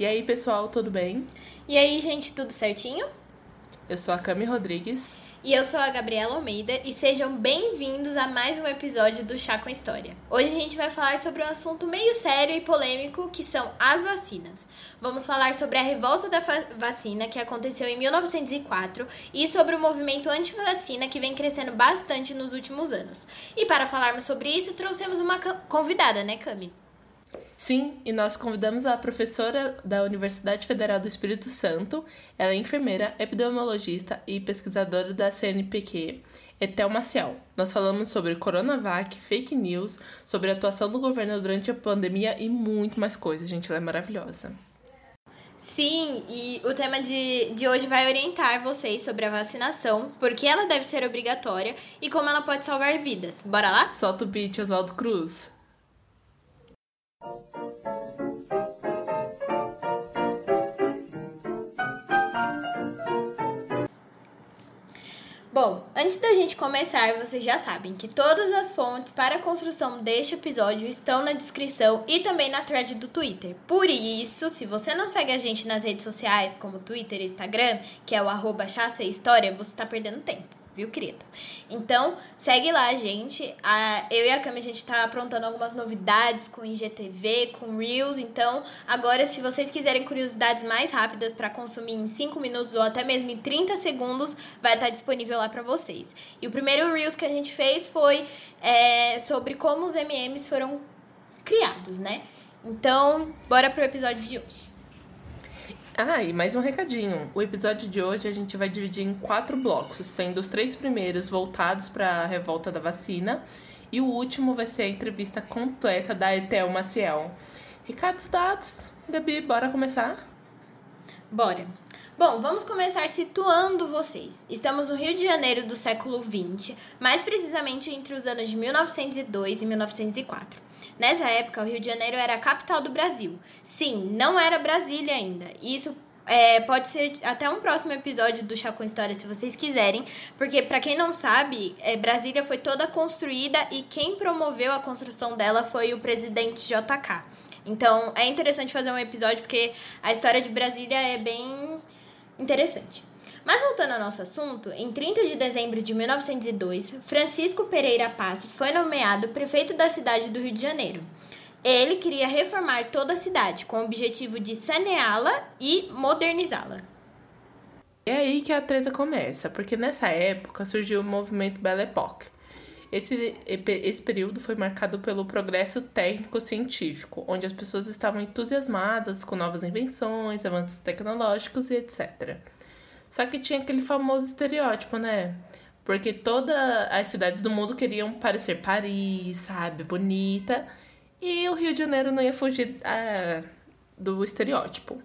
E aí, pessoal, tudo bem? E aí, gente, tudo certinho? Eu sou a Cami Rodrigues. E eu sou a Gabriela Almeida e sejam bem-vindos a mais um episódio do Chá com História. Hoje a gente vai falar sobre um assunto meio sério e polêmico que são as vacinas. Vamos falar sobre a revolta da vacina que aconteceu em 1904 e sobre o movimento anti-vacina que vem crescendo bastante nos últimos anos. E para falarmos sobre isso, trouxemos uma convidada, né, Cami? Sim, e nós convidamos a professora da Universidade Federal do Espírito Santo, ela é enfermeira, epidemiologista e pesquisadora da CNPq, Etel Maciel. Nós falamos sobre Coronavac, fake news, sobre a atuação do governo durante a pandemia e muito mais coisas. Gente, ela é maravilhosa. Sim, e o tema de, de hoje vai orientar vocês sobre a vacinação, por que ela deve ser obrigatória e como ela pode salvar vidas. Bora lá? Solta o beat, Oswaldo Cruz. Bom, antes da gente começar, vocês já sabem que todas as fontes para a construção deste episódio estão na descrição e também na thread do Twitter. Por isso, se você não segue a gente nas redes sociais, como Twitter e Instagram, que é o arroba História, você está perdendo tempo viu, querida? Então, segue lá, gente. A, eu e a Cami, a gente tá aprontando algumas novidades com IGTV, com Reels. Então, agora, se vocês quiserem curiosidades mais rápidas para consumir em 5 minutos ou até mesmo em 30 segundos, vai estar disponível lá para vocês. E o primeiro Reels que a gente fez foi é, sobre como os MMs foram criados, né? Então, bora pro episódio de hoje. Ah, e mais um recadinho. O episódio de hoje a gente vai dividir em quatro blocos, sendo os três primeiros voltados para a revolta da vacina e o último vai ser a entrevista completa da Etel Maciel. Recados dados. Gabi, bora começar? Bora. Bom, vamos começar situando vocês. Estamos no Rio de Janeiro do século XX, mais precisamente entre os anos de 1902 e 1904. Nessa época, o Rio de Janeiro era a capital do Brasil. Sim, não era Brasília ainda. Isso é, pode ser até um próximo episódio do Chá com História, se vocês quiserem, porque para quem não sabe, é, Brasília foi toda construída e quem promoveu a construção dela foi o presidente JK. Então é interessante fazer um episódio porque a história de Brasília é bem interessante. Mas voltando ao nosso assunto, em 30 de dezembro de 1902, Francisco Pereira Passos foi nomeado prefeito da cidade do Rio de Janeiro. Ele queria reformar toda a cidade, com o objetivo de saneá-la e modernizá-la. É aí que a treta começa, porque nessa época surgiu o movimento Belle Époque. Esse, esse período foi marcado pelo progresso técnico-científico, onde as pessoas estavam entusiasmadas com novas invenções, avanços tecnológicos e etc. Só que tinha aquele famoso estereótipo, né? Porque todas as cidades do mundo queriam parecer Paris, sabe? Bonita. E o Rio de Janeiro não ia fugir é, do estereótipo.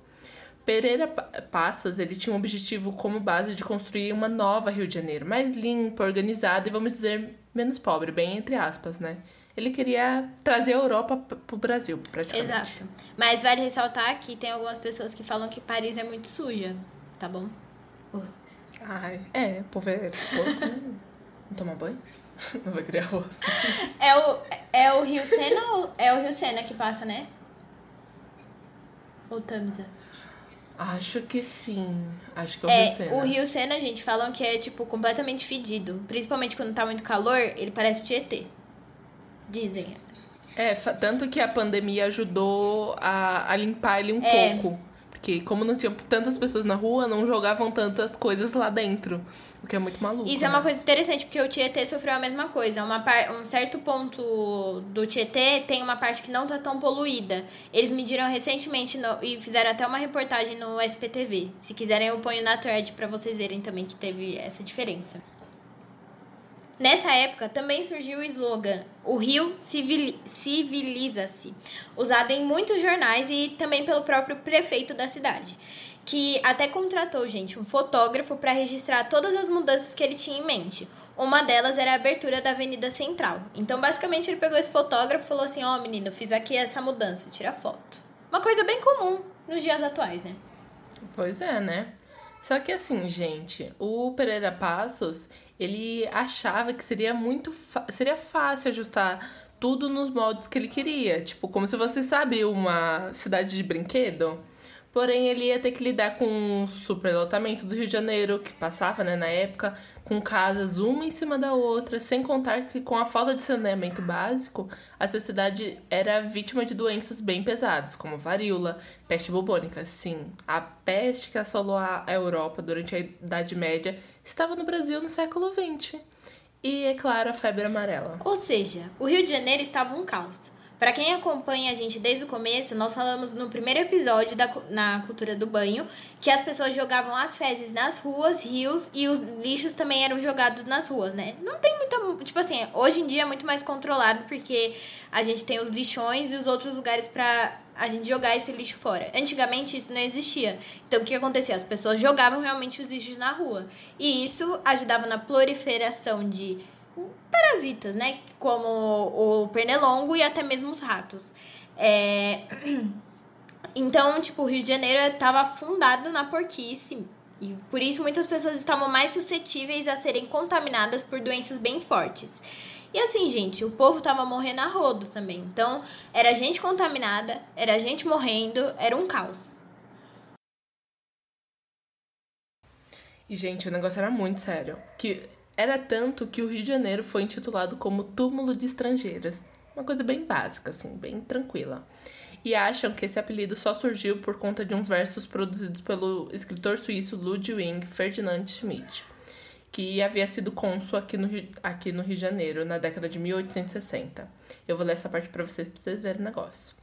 Pereira Passos, ele tinha um objetivo como base de construir uma nova Rio de Janeiro, mais limpa, organizada e, vamos dizer, menos pobre, bem entre aspas, né? Ele queria trazer a Europa pro Brasil, praticamente. Exato. Mas vale ressaltar que tem algumas pessoas que falam que Paris é muito suja, tá bom? Ai, é, o povo é porco, né? Não toma banho? Não vai criar arroz. É o, é o Rio Sena ou é o Rio Sena que passa, né? Ou Tamisa? Acho que sim. Acho que é o é, Rio Sena. O Rio Sena, gente, falam que é, tipo, completamente fedido. Principalmente quando tá muito calor, ele parece o Tietê. Dizem. É, tanto que a pandemia ajudou a, a limpar ele um é. pouco. Porque como não tinha tantas pessoas na rua, não jogavam tantas coisas lá dentro. O que é muito maluco. Isso né? é uma né? coisa interessante, porque o Tietê sofreu a mesma coisa. Uma par... Um certo ponto do Tietê tem uma parte que não tá tão poluída. Eles mediram recentemente no... e fizeram até uma reportagem no SPTV. Se quiserem, eu ponho na thread para vocês verem também que teve essa diferença. Nessa época também surgiu o slogan O Rio civiliza-se, usado em muitos jornais e também pelo próprio prefeito da cidade, que até contratou, gente, um fotógrafo para registrar todas as mudanças que ele tinha em mente. Uma delas era a abertura da Avenida Central. Então, basicamente, ele pegou esse fotógrafo e falou assim: Ó, oh, menino, fiz aqui essa mudança, tira foto. Uma coisa bem comum nos dias atuais, né? Pois é, né? Só que assim, gente, o Pereira Passos, ele achava que seria muito seria fácil ajustar tudo nos moldes que ele queria, tipo, como se você sabe uma cidade de brinquedo, Porém, ele ia ter que lidar com o superlotamento do Rio de Janeiro, que passava né, na época, com casas uma em cima da outra, sem contar que com a falta de saneamento básico, a sociedade era vítima de doenças bem pesadas, como varíola, peste bubônica. Sim, a peste que assolou a Europa durante a Idade Média estava no Brasil no século XX. E, é claro, a febre amarela. Ou seja, o Rio de Janeiro estava um caos. Para quem acompanha a gente desde o começo, nós falamos no primeiro episódio da, na cultura do banho que as pessoas jogavam as fezes nas ruas, rios e os lixos também eram jogados nas ruas, né? Não tem muita. Tipo assim, hoje em dia é muito mais controlado porque a gente tem os lixões e os outros lugares para a gente jogar esse lixo fora. Antigamente isso não existia. Então o que acontecia? As pessoas jogavam realmente os lixos na rua. E isso ajudava na proliferação de parasitas, né? Como o pernilongo e até mesmo os ratos. É... Então, tipo, o Rio de Janeiro estava afundado na porquice. E por isso muitas pessoas estavam mais suscetíveis a serem contaminadas por doenças bem fortes. E assim, gente, o povo tava morrendo a rodo também. Então, era gente contaminada, era gente morrendo, era um caos. E, gente, o negócio era muito sério. Que era tanto que o Rio de Janeiro foi intitulado como Túmulo de Estrangeiras. Uma coisa bem básica, assim, bem tranquila. E acham que esse apelido só surgiu por conta de uns versos produzidos pelo escritor suíço Ludwig Ferdinand Schmidt, que havia sido cônsul aqui no, Rio, aqui no Rio de Janeiro na década de 1860. Eu vou ler essa parte para vocês, pra vocês verem o negócio.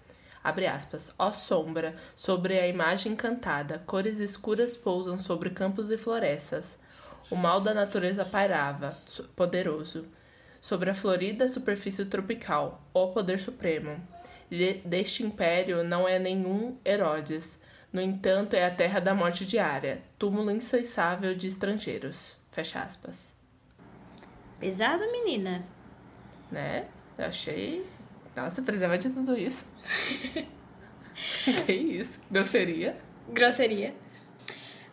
Abre aspas. Ó sombra, sobre a imagem encantada, cores escuras pousam sobre campos e florestas. O mal da natureza pairava, poderoso, sobre a florida superfície tropical, ó poder supremo. Deste império não é nenhum Herodes, no entanto é a terra da morte diária, túmulo incessável de estrangeiros. Fecha aspas. Pesada, menina. Né? Eu achei. Nossa, precisava de tudo isso. que isso? Grosseria? Grosseria.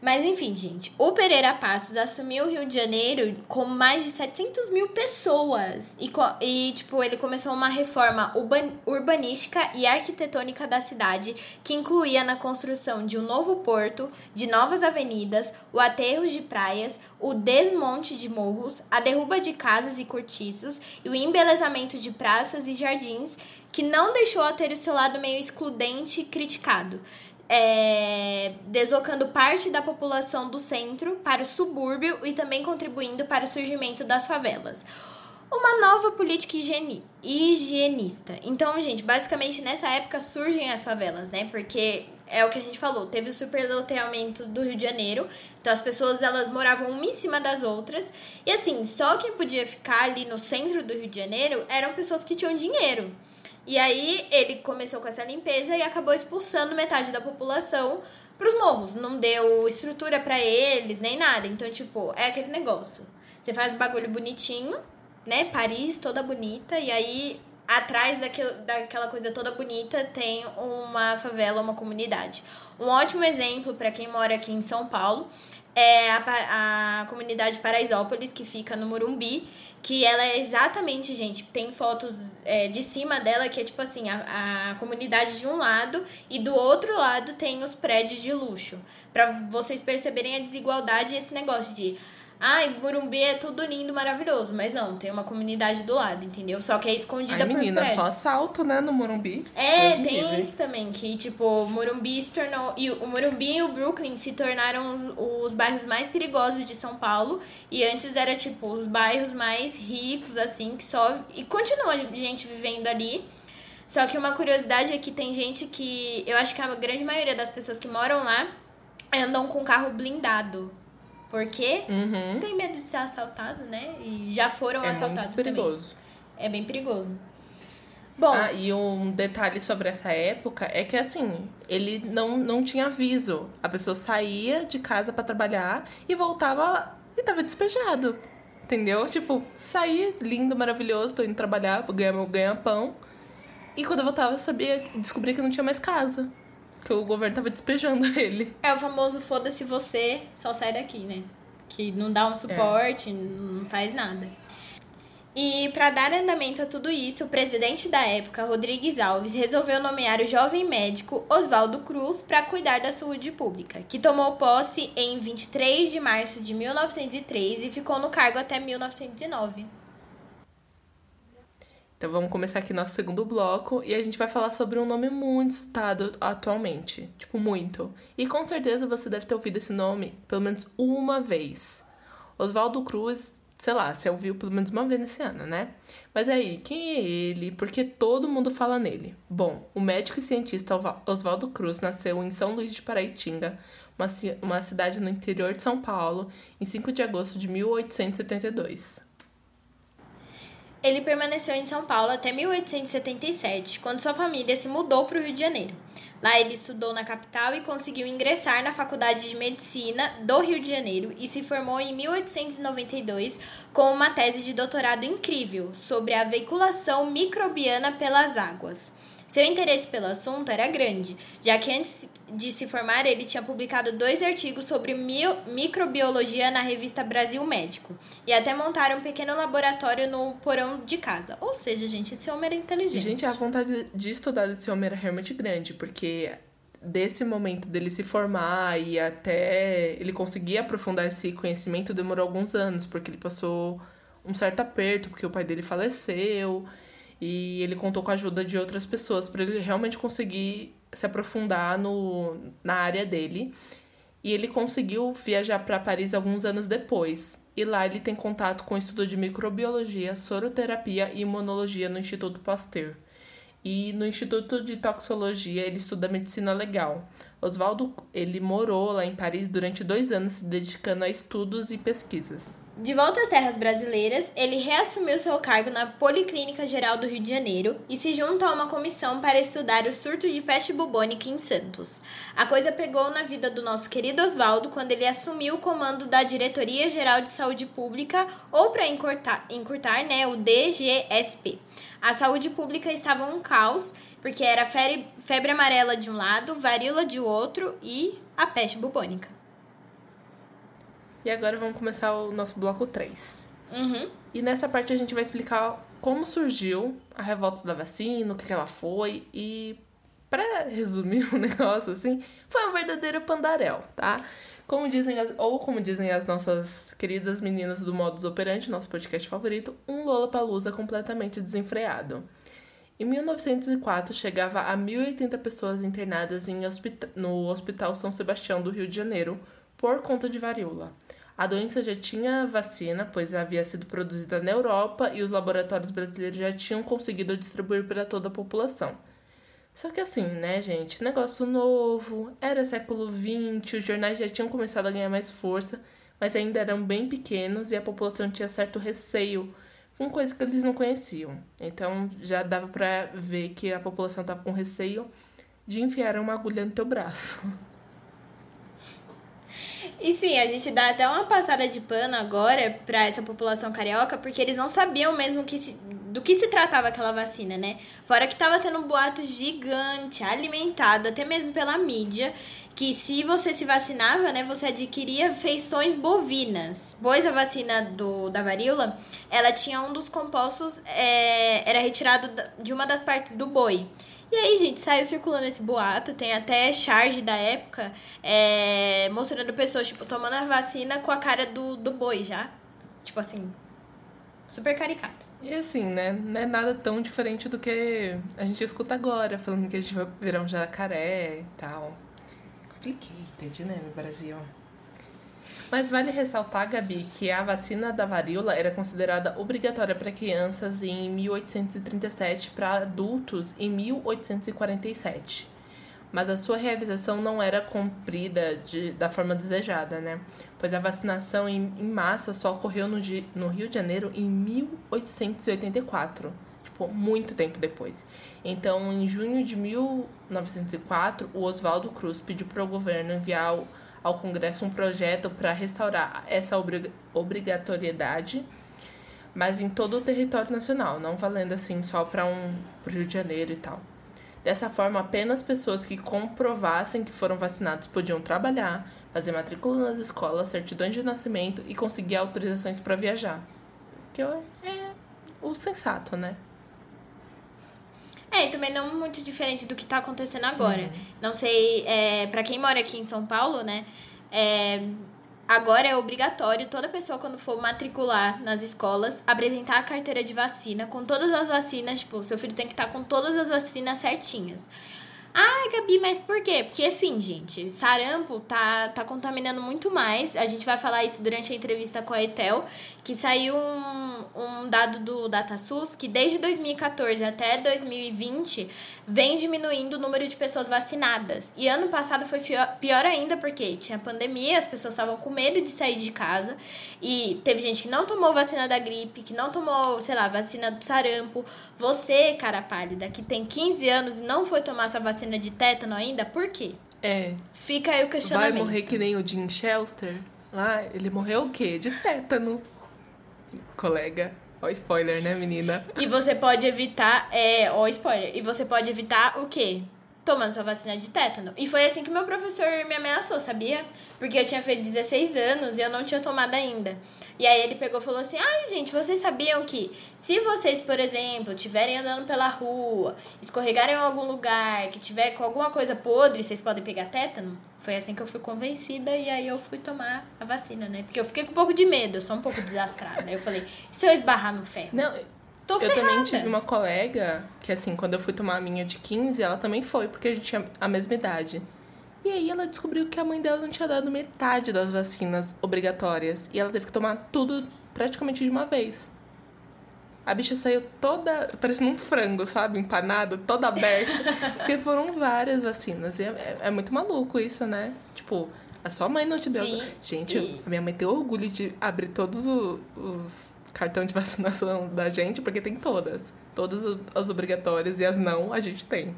Mas enfim, gente, o Pereira Passos assumiu o Rio de Janeiro com mais de 700 mil pessoas. E, e tipo, ele começou uma reforma urbanística e arquitetônica da cidade, que incluía na construção de um novo porto, de novas avenidas, o aterro de praias, o desmonte de morros, a derruba de casas e cortiços e o embelezamento de praças e jardins, que não deixou a ter o seu lado meio excludente e criticado é, deslocando parte da população do centro para o subúrbio e também contribuindo para o surgimento das favelas. Uma nova política higiene, higienista. Então, gente, basicamente nessa época surgem as favelas, né? Porque é o que a gente falou, teve o superloteamento do Rio de Janeiro, então as pessoas elas moravam uma em cima das outras, e assim, só quem podia ficar ali no centro do Rio de Janeiro eram pessoas que tinham dinheiro. E aí ele começou com essa limpeza e acabou expulsando metade da população pros morros. Não deu estrutura para eles, nem nada. Então, tipo, é aquele negócio. Você faz um bagulho bonitinho, né? Paris toda bonita, e aí atrás daquilo, daquela coisa toda bonita tem uma favela, uma comunidade. Um ótimo exemplo para quem mora aqui em São Paulo é a, a comunidade Paraisópolis, que fica no Morumbi, que ela é exatamente, gente, tem fotos é, de cima dela que é tipo assim, a, a comunidade de um lado e do outro lado tem os prédios de luxo. para vocês perceberem a desigualdade e esse negócio de Ai, Morumbi é tudo lindo, maravilhoso. Mas não, tem uma comunidade do lado, entendeu? Só que é escondida Ai, menina, por prédios. só assalto, né, no Morumbi. É, Deus tem livre. isso também, que, tipo, Morumbi se tornou... E o Morumbi e o Brooklyn se tornaram os bairros mais perigosos de São Paulo. E antes era, tipo, os bairros mais ricos, assim, que só... E continua gente vivendo ali. Só que uma curiosidade é que tem gente que... Eu acho que a grande maioria das pessoas que moram lá andam com carro blindado. Porque uhum. tem medo de ser assaltado, né? E já foram é assaltados muito perigoso. Também. É bem perigoso. Bom, ah, e um detalhe sobre essa época é que assim, ele não, não tinha aviso. A pessoa saía de casa para trabalhar e voltava e tava despejado. Entendeu? Tipo, saía lindo, maravilhoso, tô indo trabalhar, ganhar meu ganha-pão. E quando eu voltava, sabia, descobri que não tinha mais casa. Que o governo tava despejando ele. É o famoso foda-se você, só sai daqui, né? Que não dá um suporte, é. não faz nada. E para dar andamento a tudo isso, o presidente da época, Rodrigues Alves, resolveu nomear o jovem médico Oswaldo Cruz para cuidar da saúde pública, que tomou posse em 23 de março de 1903 e ficou no cargo até 1909. Então vamos começar aqui nosso segundo bloco e a gente vai falar sobre um nome muito citado atualmente, tipo muito. E com certeza você deve ter ouvido esse nome pelo menos uma vez. Oswaldo Cruz sei lá, você ouviu pelo menos uma vez nesse ano, né? Mas aí, quem é ele? Porque todo mundo fala nele. Bom, o médico e cientista Oswaldo Cruz nasceu em São Luís de Paraitinga, uma, uma cidade no interior de São Paulo, em 5 de agosto de 1872. Ele permaneceu em São Paulo até 1877, quando sua família se mudou para o Rio de Janeiro. Lá ele estudou na capital e conseguiu ingressar na Faculdade de Medicina do Rio de Janeiro e se formou em 1892 com uma tese de doutorado incrível sobre a veiculação microbiana pelas águas. Seu interesse pelo assunto era grande, já que antes de se formar ele tinha publicado dois artigos sobre microbiologia na revista Brasil Médico e até montaram um pequeno laboratório no porão de casa. Ou seja, gente, esse homem era inteligente. Gente, a vontade de estudar desse homem era realmente grande, porque desse momento dele se formar e até ele conseguir aprofundar esse conhecimento demorou alguns anos, porque ele passou um certo aperto, porque o pai dele faleceu. E ele contou com a ajuda de outras pessoas para ele realmente conseguir se aprofundar no, na área dele. E ele conseguiu viajar para Paris alguns anos depois. E lá ele tem contato com o estudo de microbiologia, soroterapia e imunologia no Instituto Pasteur. E no Instituto de Toxicologia ele estuda medicina legal. Oswaldo ele morou lá em Paris durante dois anos se dedicando a estudos e pesquisas. De volta às terras brasileiras, ele reassumiu seu cargo na Policlínica Geral do Rio de Janeiro e se junta a uma comissão para estudar o surto de peste bubônica em Santos. A coisa pegou na vida do nosso querido Oswaldo quando ele assumiu o comando da Diretoria Geral de Saúde Pública, ou para encurtar, encurtar né, o DGSP. A saúde pública estava um caos, porque era febre, febre amarela de um lado, varíola de outro e a peste bubônica. E agora vamos começar o nosso bloco 3. Uhum. E nessa parte a gente vai explicar como surgiu a revolta da vacina, o que, que ela foi e para resumir o negócio assim, foi um verdadeiro pandarel, tá? Como dizem as, ou como dizem as nossas queridas meninas do Modus Operandi, nosso podcast favorito, um Lollapalooza completamente desenfreado. Em 1904, chegava a 1.080 pessoas internadas em no Hospital São Sebastião do Rio de Janeiro por conta de varíola. A doença já tinha vacina, pois havia sido produzida na Europa e os laboratórios brasileiros já tinham conseguido distribuir para toda a população. Só que assim, né, gente? Negócio novo, era século XX, os jornais já tinham começado a ganhar mais força, mas ainda eram bem pequenos e a população tinha certo receio com coisa que eles não conheciam. Então já dava para ver que a população estava com receio de enfiar uma agulha no teu braço. E sim, a gente dá até uma passada de pano agora para essa população carioca, porque eles não sabiam mesmo que se, do que se tratava aquela vacina, né? Fora que tava tendo um boato gigante, alimentado até mesmo pela mídia, que se você se vacinava, né, você adquiria feições bovinas. Pois a vacina do, da varíola, ela tinha um dos compostos, é, era retirado de uma das partes do boi. E aí, gente, saiu circulando esse boato, tem até charge da época, é, mostrando pessoas, tipo, tomando a vacina com a cara do, do boi já. Tipo assim, super caricato. E assim, né, não é nada tão diferente do que a gente escuta agora, falando que a gente vai virar um jacaré e tal. Complicated, né, meu Brasil? Mas vale ressaltar, Gabi, que a vacina da varíola era considerada obrigatória para crianças em 1837 para adultos em 1847. Mas a sua realização não era cumprida de, da forma desejada, né? Pois a vacinação em, em massa só ocorreu no, no Rio de Janeiro em 1884 tipo, muito tempo depois. Então, em junho de 1904, o Oswaldo Cruz pediu para o governo enviar ao Congresso um projeto para restaurar essa obrigatoriedade, mas em todo o território nacional, não valendo assim só para um pro Rio de Janeiro e tal. Dessa forma, apenas pessoas que comprovassem que foram vacinados podiam trabalhar, fazer matrícula nas escolas, certidões de nascimento e conseguir autorizações para viajar. Que é, o sensato, né? É, e também não muito diferente do que tá acontecendo agora. Uhum. Não sei, é, para quem mora aqui em São Paulo, né? É, agora é obrigatório toda pessoa, quando for matricular nas escolas, apresentar a carteira de vacina com todas as vacinas. Tipo, seu filho tem que estar com todas as vacinas certinhas. Ai, Gabi, mas por quê? Porque assim, gente, sarampo tá, tá contaminando muito mais. A gente vai falar isso durante a entrevista com a Etel, que saiu um, um dado do DataSUS que desde 2014 até 2020 vem diminuindo o número de pessoas vacinadas. E ano passado foi pior ainda porque tinha pandemia, as pessoas estavam com medo de sair de casa e teve gente que não tomou vacina da gripe, que não tomou, sei lá, vacina do sarampo. Você, cara pálida, que tem 15 anos e não foi tomar essa vacina de tétano ainda, por quê? É. Fica aí o questionamento. Vai morrer que nem o Jim Shelster? Ah, ele morreu o quê? De tétano. Colega. Ó, spoiler, né, menina? E você pode evitar. É, ó, spoiler. E você pode evitar o quê? Tomando sua vacina de tétano. E foi assim que meu professor me ameaçou, sabia? Porque eu tinha feito 16 anos e eu não tinha tomado ainda. E aí ele pegou e falou assim: ai, gente, vocês sabiam que se vocês, por exemplo, estiverem andando pela rua, escorregarem em algum lugar, que tiver com alguma coisa podre, vocês podem pegar tétano? Foi assim que eu fui convencida e aí eu fui tomar a vacina, né? Porque eu fiquei com um pouco de medo, eu sou um pouco desastrada. eu falei: se eu esbarrar no ferro? Não. Tô eu ferrada. também tive uma colega que, assim, quando eu fui tomar a minha de 15, ela também foi, porque a gente tinha a mesma idade. E aí ela descobriu que a mãe dela não tinha dado metade das vacinas obrigatórias. E ela teve que tomar tudo praticamente de uma vez. A bicha saiu toda, parecendo um frango, sabe? Empanado, toda aberta. porque foram várias vacinas. E é, é, é, muito maluco isso, né? Tipo, a sua mãe não te deu. Sim. Gente, a minha mãe tem orgulho de abrir todos os, cartões de vacinação da gente, porque tem todas. Todas as obrigatórias e as não, a gente tem.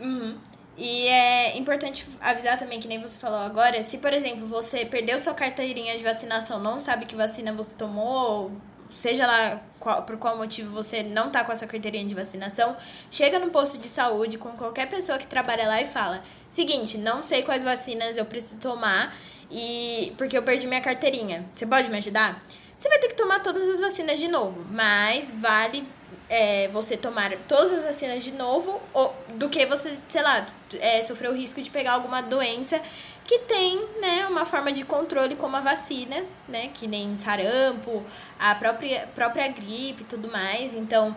Uhum. E é importante avisar também, que nem você falou agora, se, por exemplo, você perdeu sua carteirinha de vacinação, não sabe que vacina você tomou, seja lá qual, por qual motivo você não tá com essa carteirinha de vacinação, chega no posto de saúde com qualquer pessoa que trabalha lá e fala: seguinte, não sei quais vacinas eu preciso tomar e porque eu perdi minha carteirinha. Você pode me ajudar? Você vai ter que tomar todas as vacinas de novo, mas vale é, você tomar todas as vacinas de novo ou, do que você, sei lá, é, sofrer o risco de pegar alguma doença que tem, né, uma forma de controle como a vacina, né, que nem sarampo, a própria, própria gripe e tudo mais. Então,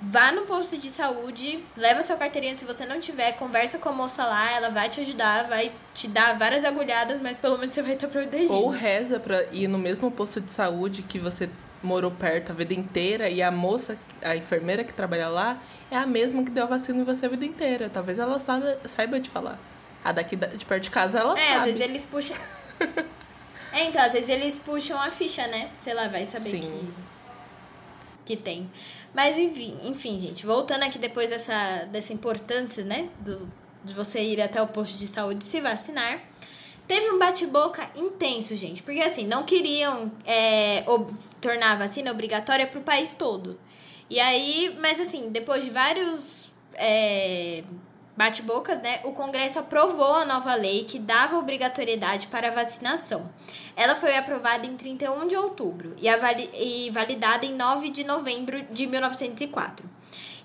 vá no posto de saúde, leva sua carteirinha se você não tiver, conversa com a moça lá, ela vai te ajudar, vai te dar várias agulhadas, mas pelo menos você vai estar protegido. Ou reza pra ir no mesmo posto de saúde que você morou perto a vida inteira e a moça, a enfermeira que trabalha lá, é a mesma que deu a vacina em você a vida inteira. Talvez ela saiba, saiba te falar. A daqui de perto de casa, ela é, sabe. É, às vezes eles puxam... é, então, às vezes eles puxam a ficha, né? Sei lá, vai saber Sim. que... Que tem. Mas, enfim, enfim, gente, voltando aqui depois dessa, dessa importância, né? Do, de você ir até o posto de saúde se vacinar. Teve um bate-boca intenso, gente, porque assim, não queriam é, tornar a vacina obrigatória para o país todo. E aí, mas assim, depois de vários é, bate-bocas, né, o Congresso aprovou a nova lei que dava obrigatoriedade para a vacinação. Ela foi aprovada em 31 de outubro e, e validada em 9 de novembro de 1904.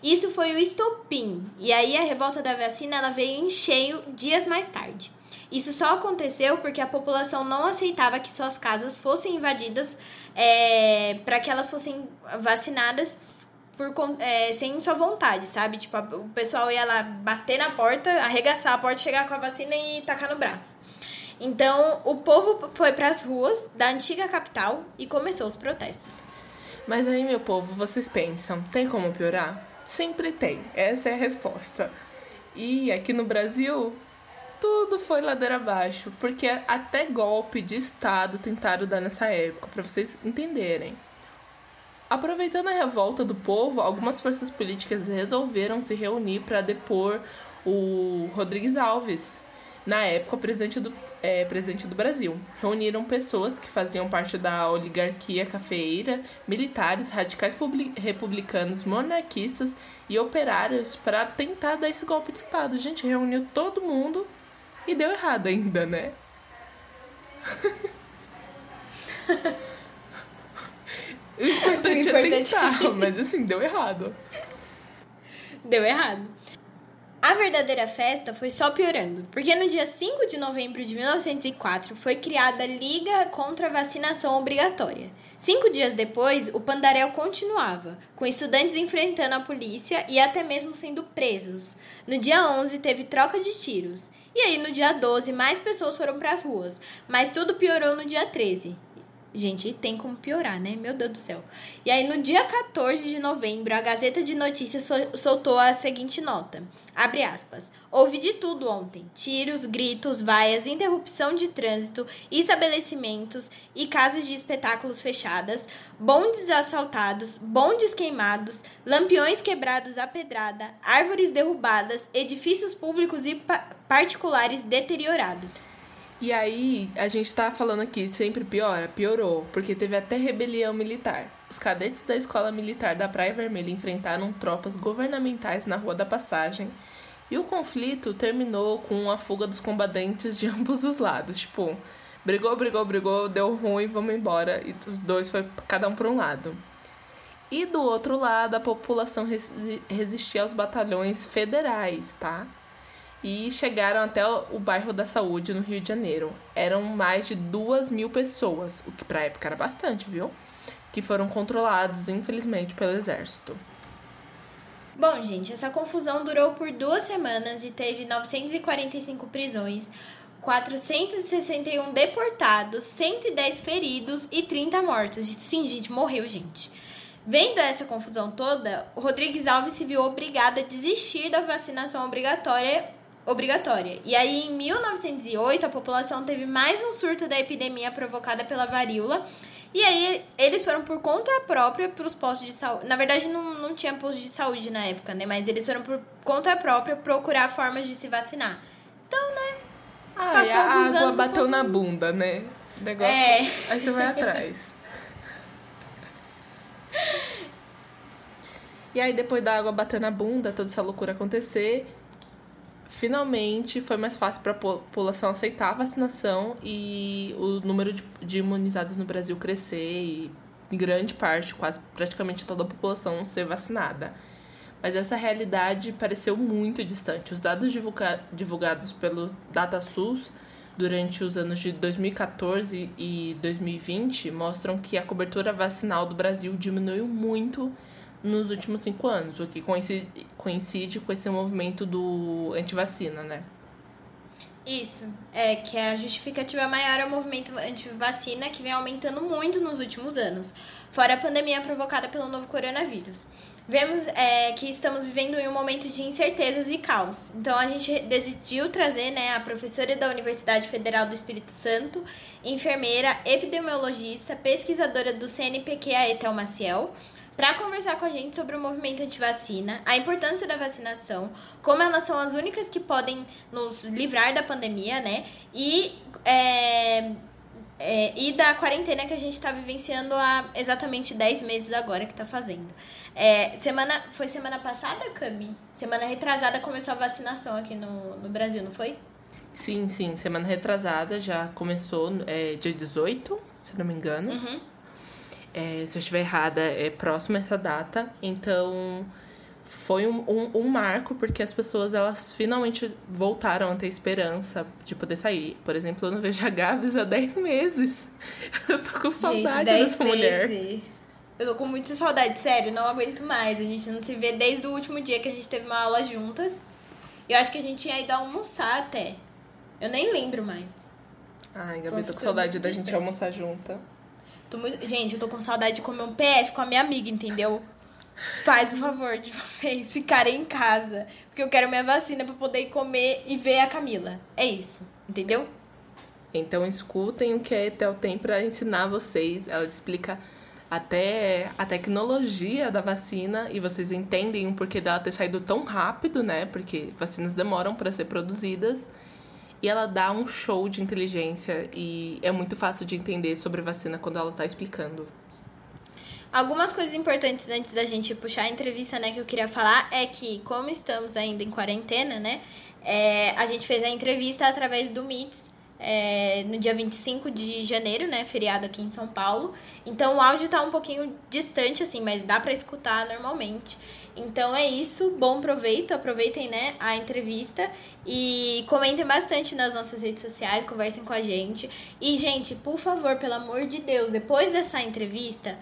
Isso foi o estopim, e aí a revolta da vacina ela veio em cheio dias mais tarde. Isso só aconteceu porque a população não aceitava que suas casas fossem invadidas é, para que elas fossem vacinadas por, é, sem sua vontade, sabe? Tipo, o pessoal ia lá bater na porta, arregaçar a porta, chegar com a vacina e tacar no braço. Então, o povo foi para as ruas da antiga capital e começou os protestos. Mas aí, meu povo, vocês pensam, tem como piorar? Sempre tem. Essa é a resposta. E aqui no Brasil, tudo foi ladeira abaixo, porque até golpe de Estado tentaram dar nessa época, para vocês entenderem. Aproveitando a revolta do povo, algumas forças políticas resolveram se reunir para depor o Rodrigues Alves, na época presidente do, é, presidente do Brasil. Reuniram pessoas que faziam parte da oligarquia cafeeira, militares, radicais republicanos, monarquistas e operários para tentar dar esse golpe de Estado. Gente, reuniu todo mundo e deu errado ainda, O importante, é tentar, mas assim, deu errado. Deu errado. A verdadeira festa foi só piorando, porque no dia 5 de novembro de 1904 foi criada a Liga contra a Vacinação Obrigatória. Cinco dias depois, o pandaréu continuava, com estudantes enfrentando a polícia e até mesmo sendo presos. No dia 11, teve troca de tiros. E aí, no dia 12, mais pessoas foram para as ruas, mas tudo piorou no dia 13. Gente, tem como piorar, né? Meu Deus do céu. E aí, no dia 14 de novembro, a Gazeta de Notícias sol- soltou a seguinte nota. Abre aspas. Houve de tudo ontem. Tiros, gritos, vaias, interrupção de trânsito, estabelecimentos e casas de espetáculos fechadas, bondes assaltados, bondes queimados, lampiões quebrados à pedrada, árvores derrubadas, edifícios públicos e pa- particulares deteriorados. E aí, a gente tá falando aqui, sempre piora? Piorou, porque teve até rebelião militar. Os cadetes da Escola Militar da Praia Vermelha enfrentaram tropas governamentais na Rua da Passagem. E o conflito terminou com a fuga dos combatentes de ambos os lados. Tipo, brigou, brigou, brigou, deu ruim, vamos embora. E os dois foi cada um para um lado. E do outro lado, a população resi- resistia aos batalhões federais, tá? E chegaram até o bairro da Saúde, no Rio de Janeiro. Eram mais de duas mil pessoas, o que pra época era bastante, viu? Que foram controlados, infelizmente, pelo exército. Bom, gente, essa confusão durou por duas semanas e teve 945 prisões, 461 deportados, 110 feridos e 30 mortos. Sim, gente, morreu gente. Vendo essa confusão toda, Rodrigues Alves se viu obrigado a desistir da vacinação obrigatória. Obrigatória. E aí, em 1908, a população teve mais um surto da epidemia provocada pela varíola. E aí, eles foram por conta própria para os postos de saúde. Na verdade, não, não tinha posto de saúde na época, né? Mas eles foram por conta própria procurar formas de se vacinar. Então, né? Ah, Passou a alguns água anos, bateu povo- na bunda, né? O negócio. É. Aí você vai atrás. E aí, depois da água bater na bunda, toda essa loucura acontecer, finalmente foi mais fácil para a população aceitar a vacinação e o número de, de imunizados no Brasil crescer e, grande parte, quase praticamente toda a população ser vacinada. Mas essa realidade pareceu muito distante. Os dados divulga- divulgados pelo DataSUS durante os anos de 2014 e 2020 mostram que a cobertura vacinal do Brasil diminuiu muito nos últimos cinco anos, o que coincide, coincide com esse movimento do antivacina, né? Isso. É que a justificativa maior é o movimento anti-vacina que vem aumentando muito nos últimos anos, fora a pandemia provocada pelo novo coronavírus. Vemos é, que estamos vivendo em um momento de incertezas e caos. Então a gente decidiu trazer né, a professora da Universidade Federal do Espírito Santo, enfermeira, epidemiologista, pesquisadora do CNPq, a Etel Maciel, para conversar com a gente sobre o movimento antivacina, a importância da vacinação, como elas são as únicas que podem nos livrar da pandemia, né? E, é, é, e da quarentena que a gente está vivenciando há exatamente 10 meses agora que está fazendo. É, semana, foi semana passada, Cami? Semana retrasada começou a vacinação aqui no, no Brasil, não foi? Sim, sim. Semana retrasada já começou, é, dia 18, se não me engano. Uhum. É, se eu estiver errada, é próximo a essa data. Então, foi um, um, um marco, porque as pessoas, elas finalmente voltaram a ter esperança de poder sair. Por exemplo, eu não vejo a Gabs há 10 meses. Eu tô com saudade dessa mulher. meses. Eu tô com muita saudade, sério, não aguento mais. A gente não se vê desde o último dia que a gente teve uma aula juntas. Eu acho que a gente tinha ido almoçar até. Eu nem lembro mais. Ai, Gabi, tô com saudade da gente almoçar junta. Tô muito... Gente, eu tô com saudade de comer um PF com a minha amiga, entendeu? Faz o favor de vocês ficarem em casa. Porque eu quero minha vacina pra poder comer e ver a Camila. É isso, entendeu? Então escutem o que a Etel tem para ensinar vocês. Ela explica até a tecnologia da vacina e vocês entendem o porquê dela ter saído tão rápido, né? Porque vacinas demoram para ser produzidas. E ela dá um show de inteligência e é muito fácil de entender sobre vacina quando ela tá explicando. Algumas coisas importantes antes da gente puxar a entrevista, né, que eu queria falar é que, como estamos ainda em quarentena, né, é, a gente fez a entrevista através do Meets, é, no dia 25 de janeiro, né? Feriado aqui em São Paulo. Então o áudio tá um pouquinho distante, assim, mas dá para escutar normalmente. Então é isso, bom proveito, aproveitem né, a entrevista e comentem bastante nas nossas redes sociais, conversem com a gente. E, gente, por favor, pelo amor de Deus, depois dessa entrevista,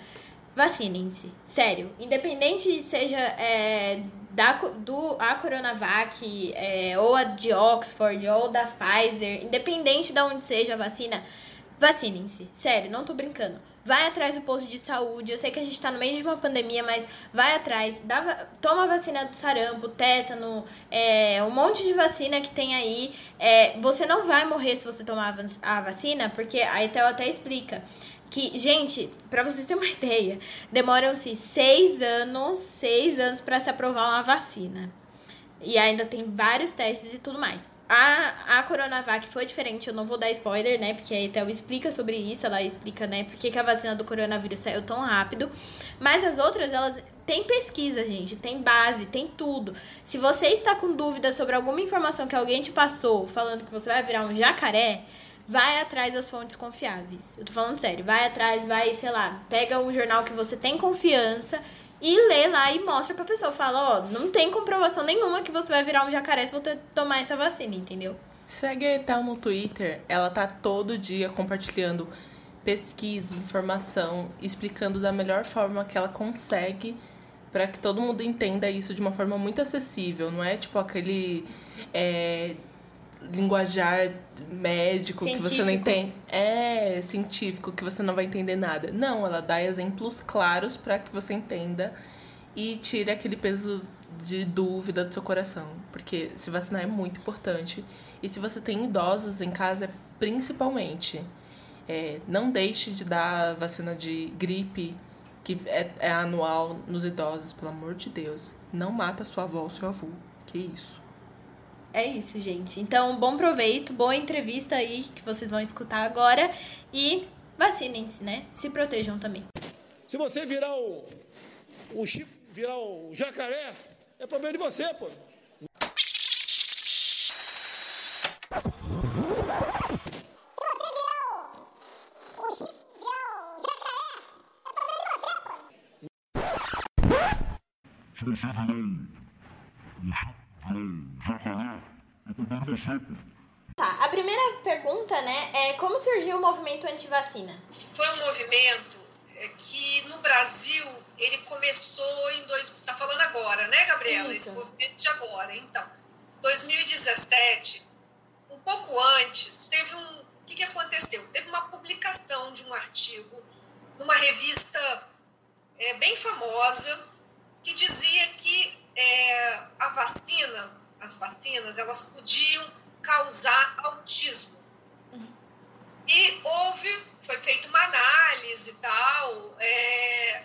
vacinem-se. Sério, independente de seja é, da, do, a Coronavac, é, ou a de Oxford, ou da Pfizer, independente de onde seja a vacina, vacinem-se. Sério, não tô brincando. Vai atrás do posto de saúde. Eu sei que a gente tá no meio de uma pandemia, mas vai atrás. Dá, toma a vacina do sarampo, tétano, é, um monte de vacina que tem aí. É, você não vai morrer se você tomar a vacina, porque a Etel até explica que, gente, para vocês terem uma ideia, demoram-se seis anos, seis anos para se aprovar uma vacina. E ainda tem vários testes e tudo mais. A, a Coronavac foi diferente, eu não vou dar spoiler, né? Porque a Etel explica sobre isso, ela explica, né, por que a vacina do coronavírus saiu tão rápido. Mas as outras, elas têm pesquisa, gente, tem base, tem tudo. Se você está com dúvida sobre alguma informação que alguém te passou, falando que você vai virar um jacaré, vai atrás das fontes confiáveis. Eu tô falando sério, vai atrás, vai, sei lá, pega um jornal que você tem confiança e lê lá e mostra pra pessoa. Fala, ó, não tem comprovação nenhuma que você vai virar um jacaré se você tomar essa vacina, entendeu? Segue a Etal no Twitter, ela tá todo dia compartilhando pesquisa, informação, explicando da melhor forma que ela consegue para que todo mundo entenda isso de uma forma muito acessível, não é tipo aquele é, linguajar médico científico. que você não entende. É, científico, que você não vai entender nada. Não, ela dá exemplos claros para que você entenda e tire aquele peso de dúvida do seu coração. Porque se vacinar é muito importante. E se você tem idosos em casa, principalmente. É, não deixe de dar vacina de gripe, que é, é anual nos idosos, pelo amor de Deus. Não mata sua avó ou seu avô. Que isso. É isso, gente. Então, bom proveito, boa entrevista aí que vocês vão escutar agora. E vacinem-se, né? Se protejam também. Se você virar o, o chip, virar o jacaré, é problema de você, pô. Se você virar o chip Tá, a primeira pergunta, né, é como surgiu o movimento anti-vacina? Foi um movimento é, que no Brasil ele começou em dois, você está falando agora, né, Gabriela? Isso. Esse movimento de agora. Então, 2017, um pouco antes, teve um, o que, que aconteceu? Teve uma publicação de um artigo numa revista é, bem famosa que dizia que é, a vacina, as vacinas, elas podiam causar autismo. E houve, foi feita uma análise e tal. É,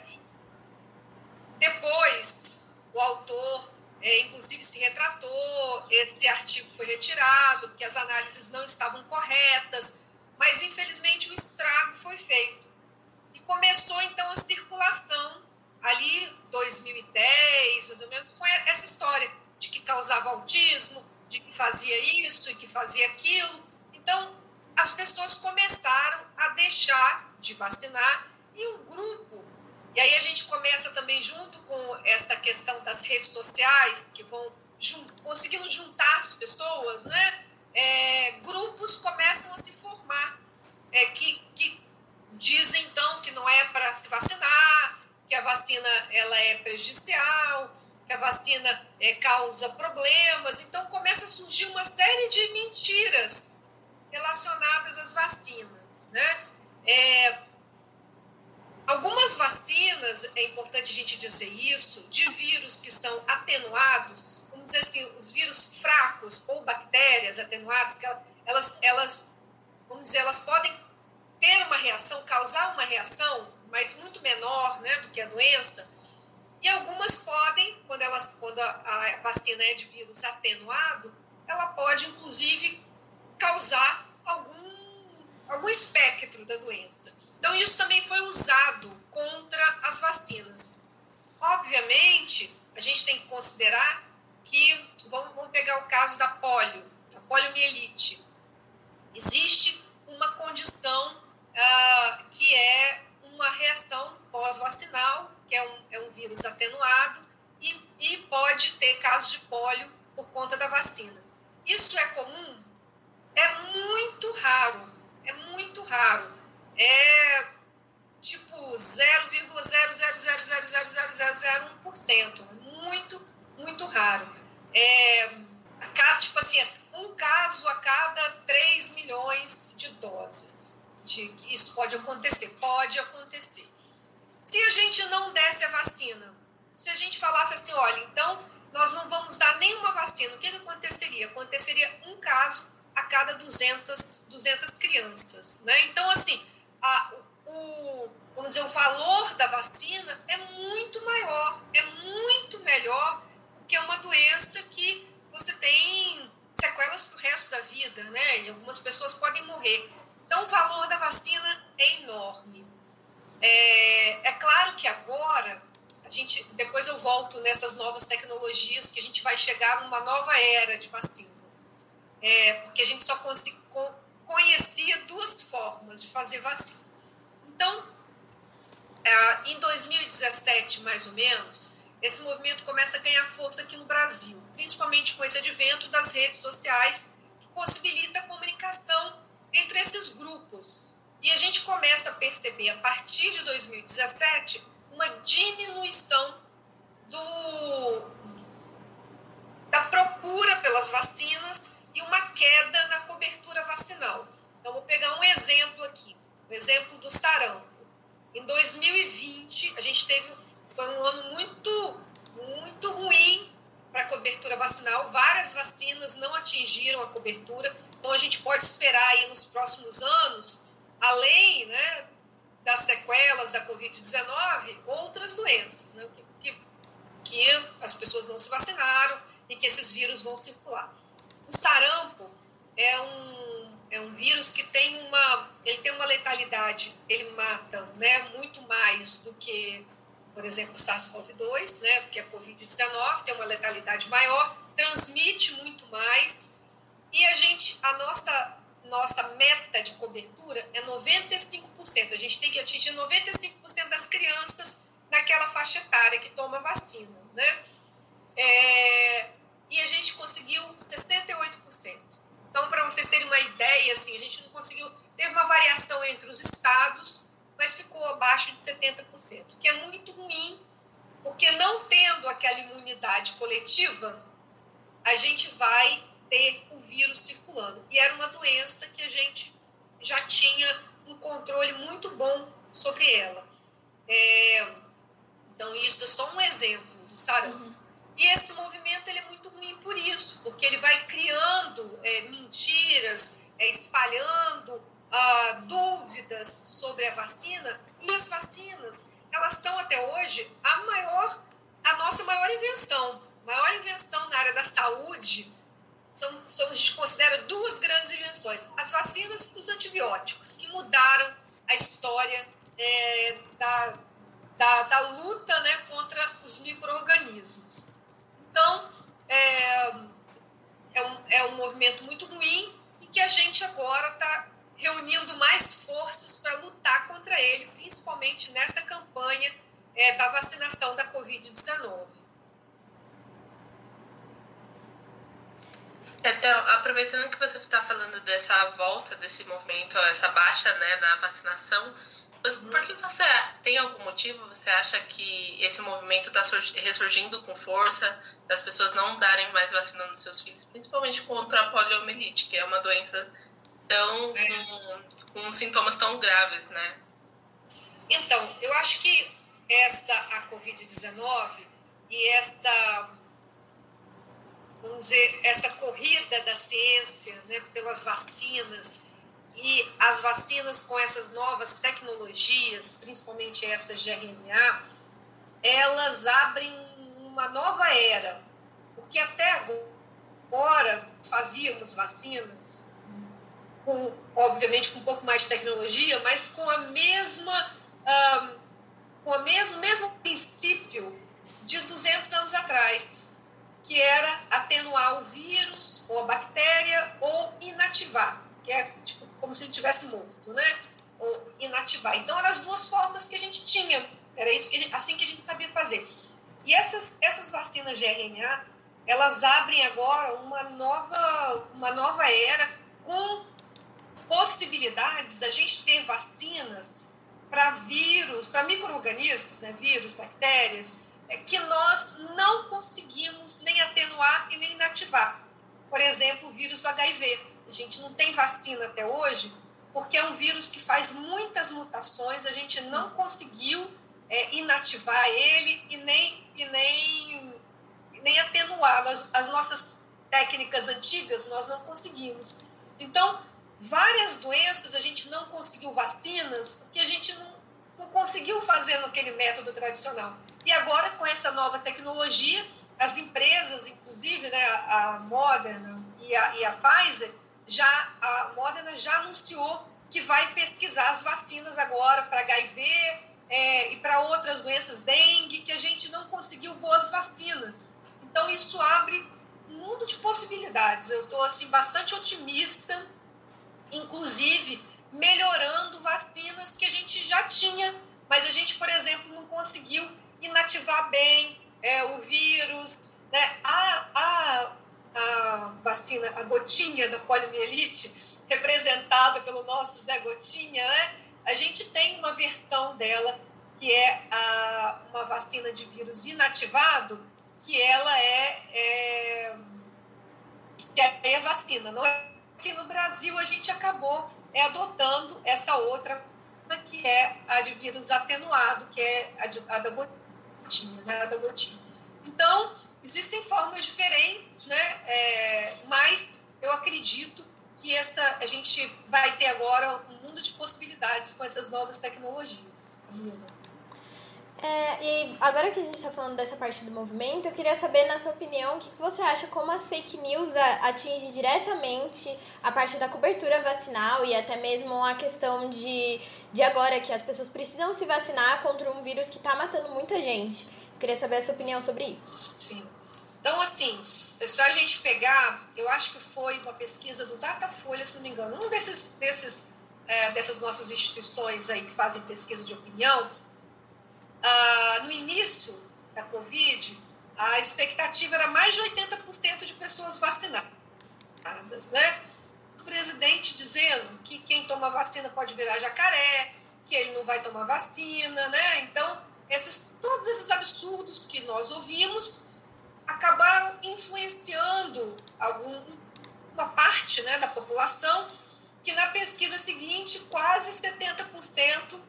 depois, o autor, é, inclusive, se retratou, esse artigo foi retirado, porque as análises não estavam corretas, mas infelizmente o estrago foi feito. E começou então a circulação ali 2010, mais ou menos, foi essa história de que causava autismo, de que fazia isso e que fazia aquilo. Então, as pessoas começaram a deixar de vacinar e um grupo. E aí a gente começa também junto com essa questão das redes sociais que vão jun conseguindo juntar as pessoas, né? É, grupos começam a se formar é, que, que dizem então que não é para se vacinar, que a vacina ela é prejudicial, que a vacina é, causa problemas. Então começa a surgir uma série de mentiras relacionadas às vacinas, né? É, algumas vacinas, é importante a gente dizer isso, de vírus que são atenuados, vamos dizer assim, os vírus fracos ou bactérias atenuadas, que elas, elas, vamos dizer, elas podem ter uma reação, causar uma reação mas muito menor né, do que a doença. E algumas podem, quando, elas, quando a, a vacina é de vírus atenuado, ela pode, inclusive, causar algum, algum espectro da doença. Então, isso também foi usado contra as vacinas. Obviamente, a gente tem que considerar que, vamos, vamos pegar o caso da polio, da poliomielite. Existe apresentam. Muito, muito raro. É, a cada, tipo assim, um caso a cada 3 milhões de doses. De que isso pode acontecer. Pode acontecer. Se a gente não desse a vacina, se a gente falasse assim, olha, então nós não vamos dar nenhuma vacina, o que, que aconteceria? Aconteceria um caso a cada 200, 200 crianças, né? Então, assim, a, o, vamos dizer, o valor da vacina é muito maior, é muito melhor que é uma doença que você tem sequelas para o resto da vida, né? E algumas pessoas podem morrer. Então, o valor da vacina é enorme. É, é claro que agora, a gente, depois eu volto nessas novas tecnologias, que a gente numa nova era de vacinas. É, porque a gente só conhecia duas formas de fazer vacina. Então, é, em 2017, mais ou menos, esse movimento começa a ganhar força aqui no Brasil, principalmente com esse advento das redes sociais, que possibilita a comunicação entre esses grupos. E a gente começa a perceber, a partir de 2017, uma diminuição do, da procura pelas vacinas e uma queda na cobertura vacinal. Então, vou pegar um exemplo aqui, o exemplo do sarampo. Em 2020, a gente teve foi um ano muito muito ruim para a cobertura vacinal. Várias vacinas não atingiram a cobertura. Então a gente pode esperar aí nos próximos anos, além, né, das sequelas da COVID-19, outras doenças, né, que, que, que as pessoas não se vacinaram e que esses vírus vão circular. O sarampo é um, é um vírus que tem uma, ele tem uma letalidade, ele mata né, muito mais do que, por exemplo, o SARS-CoV-2, né, porque a Covid-19 tem uma letalidade maior, transmite muito mais, e a gente, a nossa, nossa meta de cobertura é 95%. A gente tem que atingir 95% das crianças naquela faixa etária que toma vacina, né? É, e a gente conseguiu 68%. Então, para vocês terem uma ideia, assim, a gente não conseguiu. Teve uma variação entre os estados, mas ficou abaixo de 70%, que é muito ruim, porque não tendo aquela imunidade coletiva, a gente vai ter o vírus circulando. E era uma doença que a gente já tinha um controle muito bom sobre ela. É, então, isso é só um exemplo do sarampo. Uhum. E esse movimento ele é muito ruim por isso, porque ele vai criando é, mentiras, é, espalhando ah, dúvidas sobre a vacina. E as vacinas, elas são até hoje a maior, a nossa maior invenção. Maior invenção na área da saúde são, são, a gente considera duas grandes invenções: as vacinas e os antibióticos, que mudaram a história é, da, da, da, luta né, contra os micro-organismos. Então, é, é, um, é um movimento muito ruim e que a gente agora está reunindo mais forças para lutar contra ele, principalmente nessa campanha é, da vacinação da Covid-19. Então, aproveitando que você está falando dessa volta desse movimento, essa baixa né, na vacinação, por que você tem algum motivo? Você acha que esse movimento está ressurgindo com força, das pessoas não darem mais vacina nos seus filhos, principalmente contra a poliomielite, que é uma doença tão é. com, com sintomas tão graves, né? Então, eu acho que essa a COVID-19 e essa vamos dizer, essa corrida da ciência né, pelas vacinas e as vacinas com essas novas tecnologias, principalmente essas de RNA, elas abrem uma nova era, porque até agora fazíamos vacinas com, obviamente, com um pouco mais de tecnologia, mas com a mesma, um, com o mesmo, mesmo princípio de 200 anos atrás, que era atenuar o vírus ou a bactéria ou inativar, que é tipo como se ele tivesse morto, né? Ou inativar. Então, eram as duas formas que a gente tinha. Era isso que gente, assim que a gente sabia fazer. E essas, essas vacinas de RNA, elas abrem agora uma nova, uma nova era com possibilidades da gente ter vacinas para vírus, para micro-organismos, né? vírus, bactérias, é que nós não conseguimos nem atenuar e nem inativar. Por exemplo, o vírus do HIV. Gente não tem vacina até hoje, porque é um vírus que faz muitas mutações, a gente não conseguiu é, inativar ele e nem, e nem, nem atenuar. Nós, as nossas técnicas antigas nós não conseguimos. Então, várias doenças a gente não conseguiu vacinas porque a gente não, não conseguiu fazer naquele método tradicional. E agora, com essa nova tecnologia, as empresas, inclusive né, a Moderna e a, e a Pfizer, já, a Moderna já anunciou que vai pesquisar as vacinas agora para HIV é, e para outras doenças, dengue, que a gente não conseguiu boas vacinas. Então, isso abre um mundo de possibilidades. Eu estou assim, bastante otimista, inclusive melhorando vacinas que a gente já tinha, mas a gente, por exemplo, não conseguiu inativar bem é, o vírus. Né? A, a, a vacina, a gotinha da poliomielite, representada pelo nosso Zé Gotinha, né? a gente tem uma versão dela que é a, uma vacina de vírus inativado, que ela é, é que é, vacina. Não é? Aqui no Brasil a gente acabou é, adotando essa outra que é a de vírus atenuado, que é a, de, a da gotinha, né? A da gotinha. Então, existem formas diferentes, né? É, mas eu acredito que essa a gente vai ter agora um mundo de possibilidades com essas novas tecnologias. É, e agora que a gente está falando dessa parte do movimento, eu queria saber, na sua opinião, o que você acha como as fake news atingem diretamente a parte da cobertura vacinal e até mesmo a questão de, de agora que as pessoas precisam se vacinar contra um vírus que está matando muita gente. Eu queria saber a sua opinião sobre isso. Sim. Então, assim, só a gente pegar, eu acho que foi uma pesquisa do Datafolha, se não me engano, um desses, desses, é, dessas nossas instituições aí que fazem pesquisa de opinião, ah, no início da Covid, a expectativa era mais de 80% de pessoas vacinadas, né? O presidente dizendo que quem toma vacina pode virar jacaré, que ele não vai tomar vacina, né? Então, esses, todos esses absurdos que nós ouvimos acabaram influenciando algum, uma parte né, da população que na pesquisa seguinte quase 70%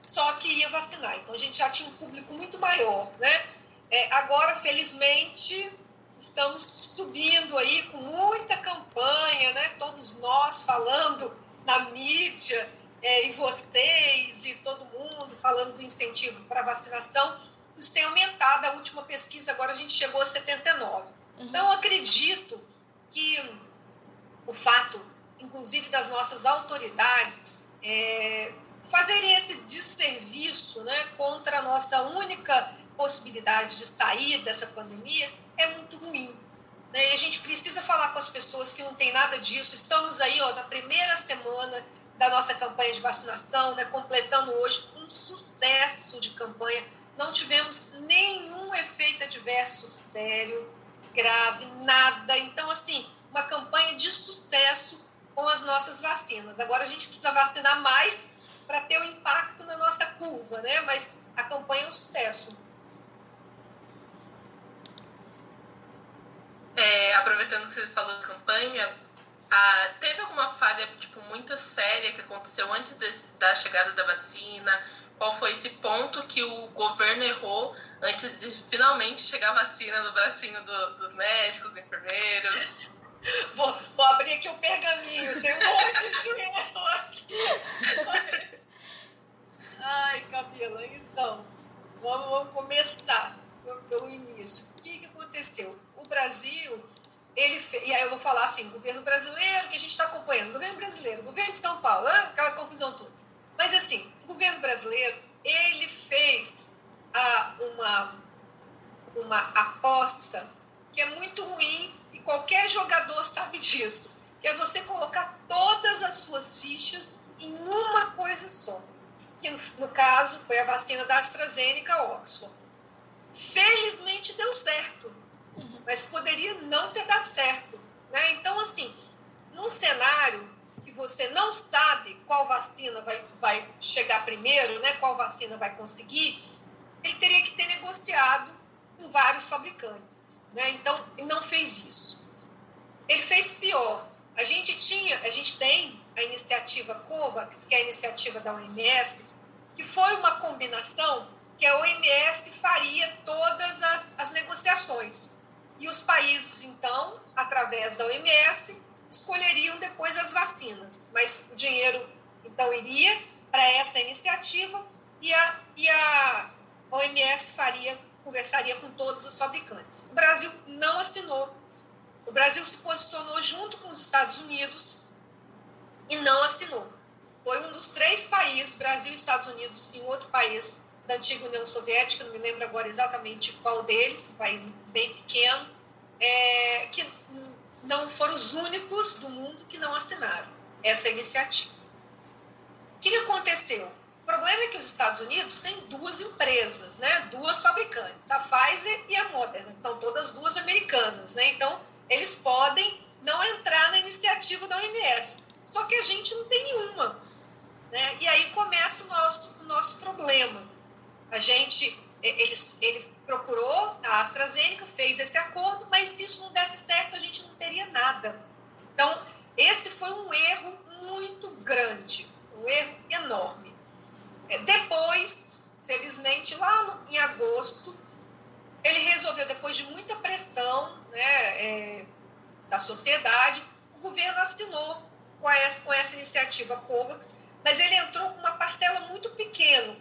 só que ia vacinar. Então a gente já tinha um público muito maior, né? É, agora, felizmente, estamos subindo aí com muita campanha, né? Todos nós falando na mídia, é, e vocês e todo mundo falando do incentivo para vacinação isso tem aumentado. A última pesquisa, agora a gente chegou a 79. Uhum. Então, acredito que o fato, inclusive, das nossas autoridades é, fazerem esse desserviço né, contra a nossa única possibilidade de sair dessa pandemia é muito ruim. Né? E a gente precisa falar com as pessoas que não tem nada disso. Estamos aí ó, na primeira semana da nossa campanha de vacinação, né, completando hoje um sucesso de campanha não tivemos nenhum efeito adverso sério, grave, nada. Então, assim, uma campanha de sucesso com as nossas vacinas. Agora a gente precisa vacinar mais para ter o um impacto na nossa curva, né? Mas a campanha é um sucesso. É, aproveitando que você falou da campanha, ah, teve alguma falha tipo muito séria que aconteceu antes da chegada da vacina? Qual foi esse ponto que o governo errou antes de finalmente chegar a vacina no bracinho do, dos médicos, enfermeiros. Vou, vou, abrir aqui o pergaminho, tem um monte de erro aqui. Ai, Camila, então, vamos, começar pelo início. O que, que aconteceu? O Brasil, ele fez, e aí eu vou falar assim, governo brasileiro, que a gente está acompanhando, governo brasileiro, governo de São Paulo, aquela confusão toda. Mas assim, o governo brasileiro, ele fez ah, uma, uma aposta que é muito ruim e qualquer jogador sabe disso, que é você colocar todas as suas fichas em uma coisa só. Que no, no caso foi a vacina da AstraZeneca Oxford. Felizmente deu certo, mas poderia não ter dado certo. Né? Então, assim, num cenário você não sabe qual vacina vai, vai chegar primeiro, né, qual vacina vai conseguir, ele teria que ter negociado com vários fabricantes. Né? Então, ele não fez isso. Ele fez pior. A gente tinha, a gente tem a iniciativa COVAX, que é a iniciativa da OMS, que foi uma combinação que a OMS faria todas as, as negociações. E os países, então, através da OMS, escolheriam depois as vacinas. Mas o dinheiro, então, iria para essa iniciativa e a, e a OMS faria, conversaria com todos os fabricantes. O Brasil não assinou. O Brasil se posicionou junto com os Estados Unidos e não assinou. Foi um dos três países, Brasil, Estados Unidos e um outro país da antiga União Soviética, não me lembro agora exatamente qual deles, um país bem pequeno, é, que não foram os únicos do mundo que não assinaram essa iniciativa. O que aconteceu? O problema é que os Estados Unidos têm duas empresas, né? duas fabricantes, a Pfizer e a Moderna, são todas duas americanas. Né? Então, eles podem não entrar na iniciativa da OMS. Só que a gente não tem nenhuma. Né? E aí começa o nosso, o nosso problema. A gente, ele, ele procurou a AstraZeneca, fez esse acordo, mas se isso não desse certo, a gente não teria nada. Então, esse foi um erro muito grande, um erro enorme. É, depois, felizmente, lá em agosto, ele resolveu, depois de muita pressão né, é, da sociedade, o governo assinou com essa, com essa iniciativa COVAX, mas ele entrou com uma parcela muito pequena,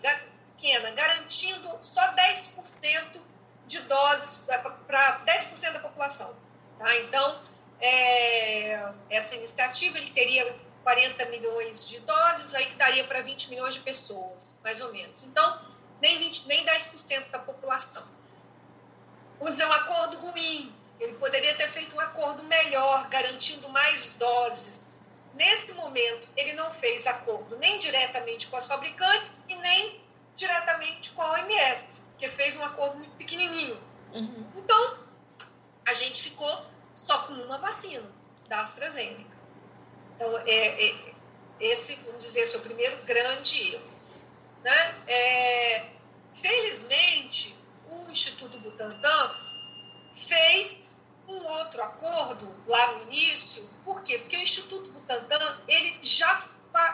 pequena garantindo só 10% de doses é, para 10% da população. Tá? Então, é, essa iniciativa ele teria 40 milhões de doses, aí que daria para 20 milhões de pessoas, mais ou menos. Então, nem, 20, nem 10% da população. Vamos dizer, um acordo ruim. Ele poderia ter feito um acordo melhor, garantindo mais doses. Nesse momento, ele não fez acordo nem diretamente com as fabricantes e nem diretamente com a OMS, que fez um acordo muito pequenininho. Uhum. Então, a gente ficou só com uma vacina, da AstraZeneca. Então, é, é, esse, vamos dizer, esse é o primeiro grande erro. Né? É, felizmente, o Instituto Butantan fez um outro acordo lá no início. Por quê? Porque o Instituto Butantan ele já,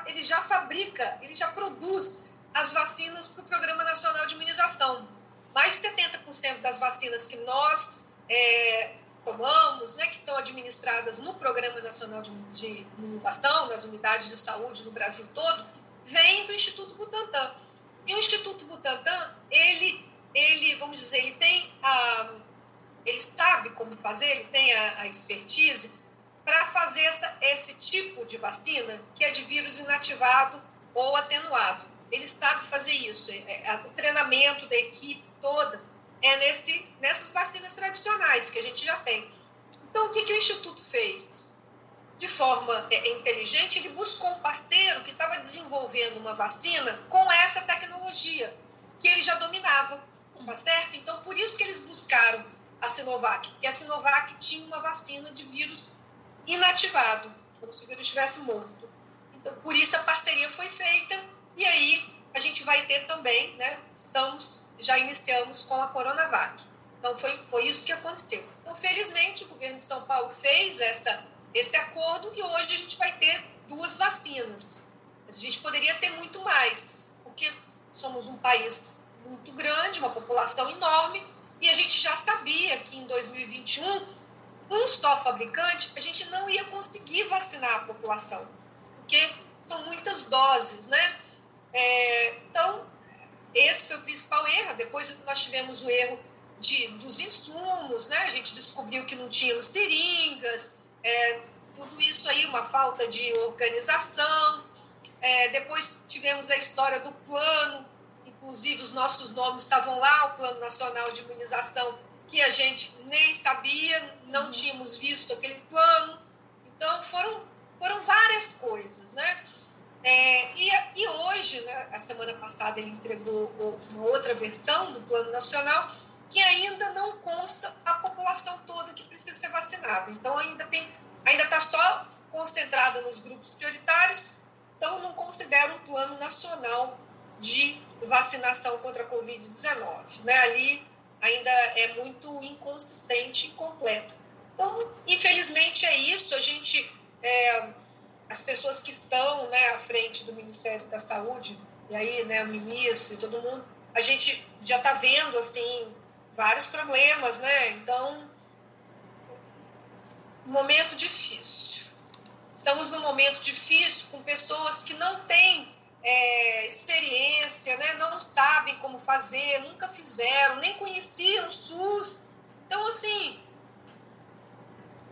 ele já fabrica, ele já produz as vacinas para o Programa Nacional de Imunização. Mais de 70% das vacinas que nós é, tomamos, né, que são administradas no Programa Nacional de, de Imunização, nas unidades de saúde no Brasil todo, vem do Instituto Butantan. E o Instituto Butantan, ele, ele vamos dizer, ele tem a, ele sabe como fazer, ele tem a, a expertise para fazer essa, esse tipo de vacina que é de vírus inativado ou atenuado ele sabe fazer isso. É, é, o treinamento da equipe toda é nesse, nessas vacinas tradicionais que a gente já tem. Então, o que, que o Instituto fez? De forma é, inteligente, ele buscou um parceiro que estava desenvolvendo uma vacina com essa tecnologia, que ele já dominava, tá certo? Então, por isso que eles buscaram a Sinovac, porque a Sinovac tinha uma vacina de vírus inativado, como se o vírus estivesse morto. Então, por isso a parceria foi feita e aí a gente vai ter também, né? Estamos, já iniciamos com a Coronavac. Então foi, foi isso que aconteceu. Então, felizmente, o governo de São Paulo fez essa, esse acordo e hoje a gente vai ter duas vacinas. A gente poderia ter muito mais, porque somos um país muito grande, uma população enorme, e a gente já sabia que em 2021, um só fabricante, a gente não ia conseguir vacinar a população, porque são muitas doses, né? É, então, esse foi o principal erro. Depois nós tivemos o erro de, dos insumos, né? A gente descobriu que não tinham seringas, é, tudo isso aí, uma falta de organização. É, depois tivemos a história do plano, inclusive os nossos nomes estavam lá, o Plano Nacional de Imunização, que a gente nem sabia, não uhum. tínhamos visto aquele plano. Então, foram, foram várias coisas, né? É, e, e hoje, né, a semana passada, ele entregou uma outra versão do Plano Nacional que ainda não consta a população toda que precisa ser vacinada. Então, ainda tem, ainda está só concentrada nos grupos prioritários, então não considera um plano nacional de vacinação contra a Covid-19. Né? Ali ainda é muito inconsistente e incompleto. Então, infelizmente é isso. A gente, é, as pessoas que estão né, à frente do Ministério da Saúde, e aí né, o ministro e todo mundo, a gente já está vendo assim vários problemas, né? Então, momento difícil. Estamos num momento difícil com pessoas que não têm é, experiência, né? não sabem como fazer, nunca fizeram, nem conheciam o SUS. Então, assim,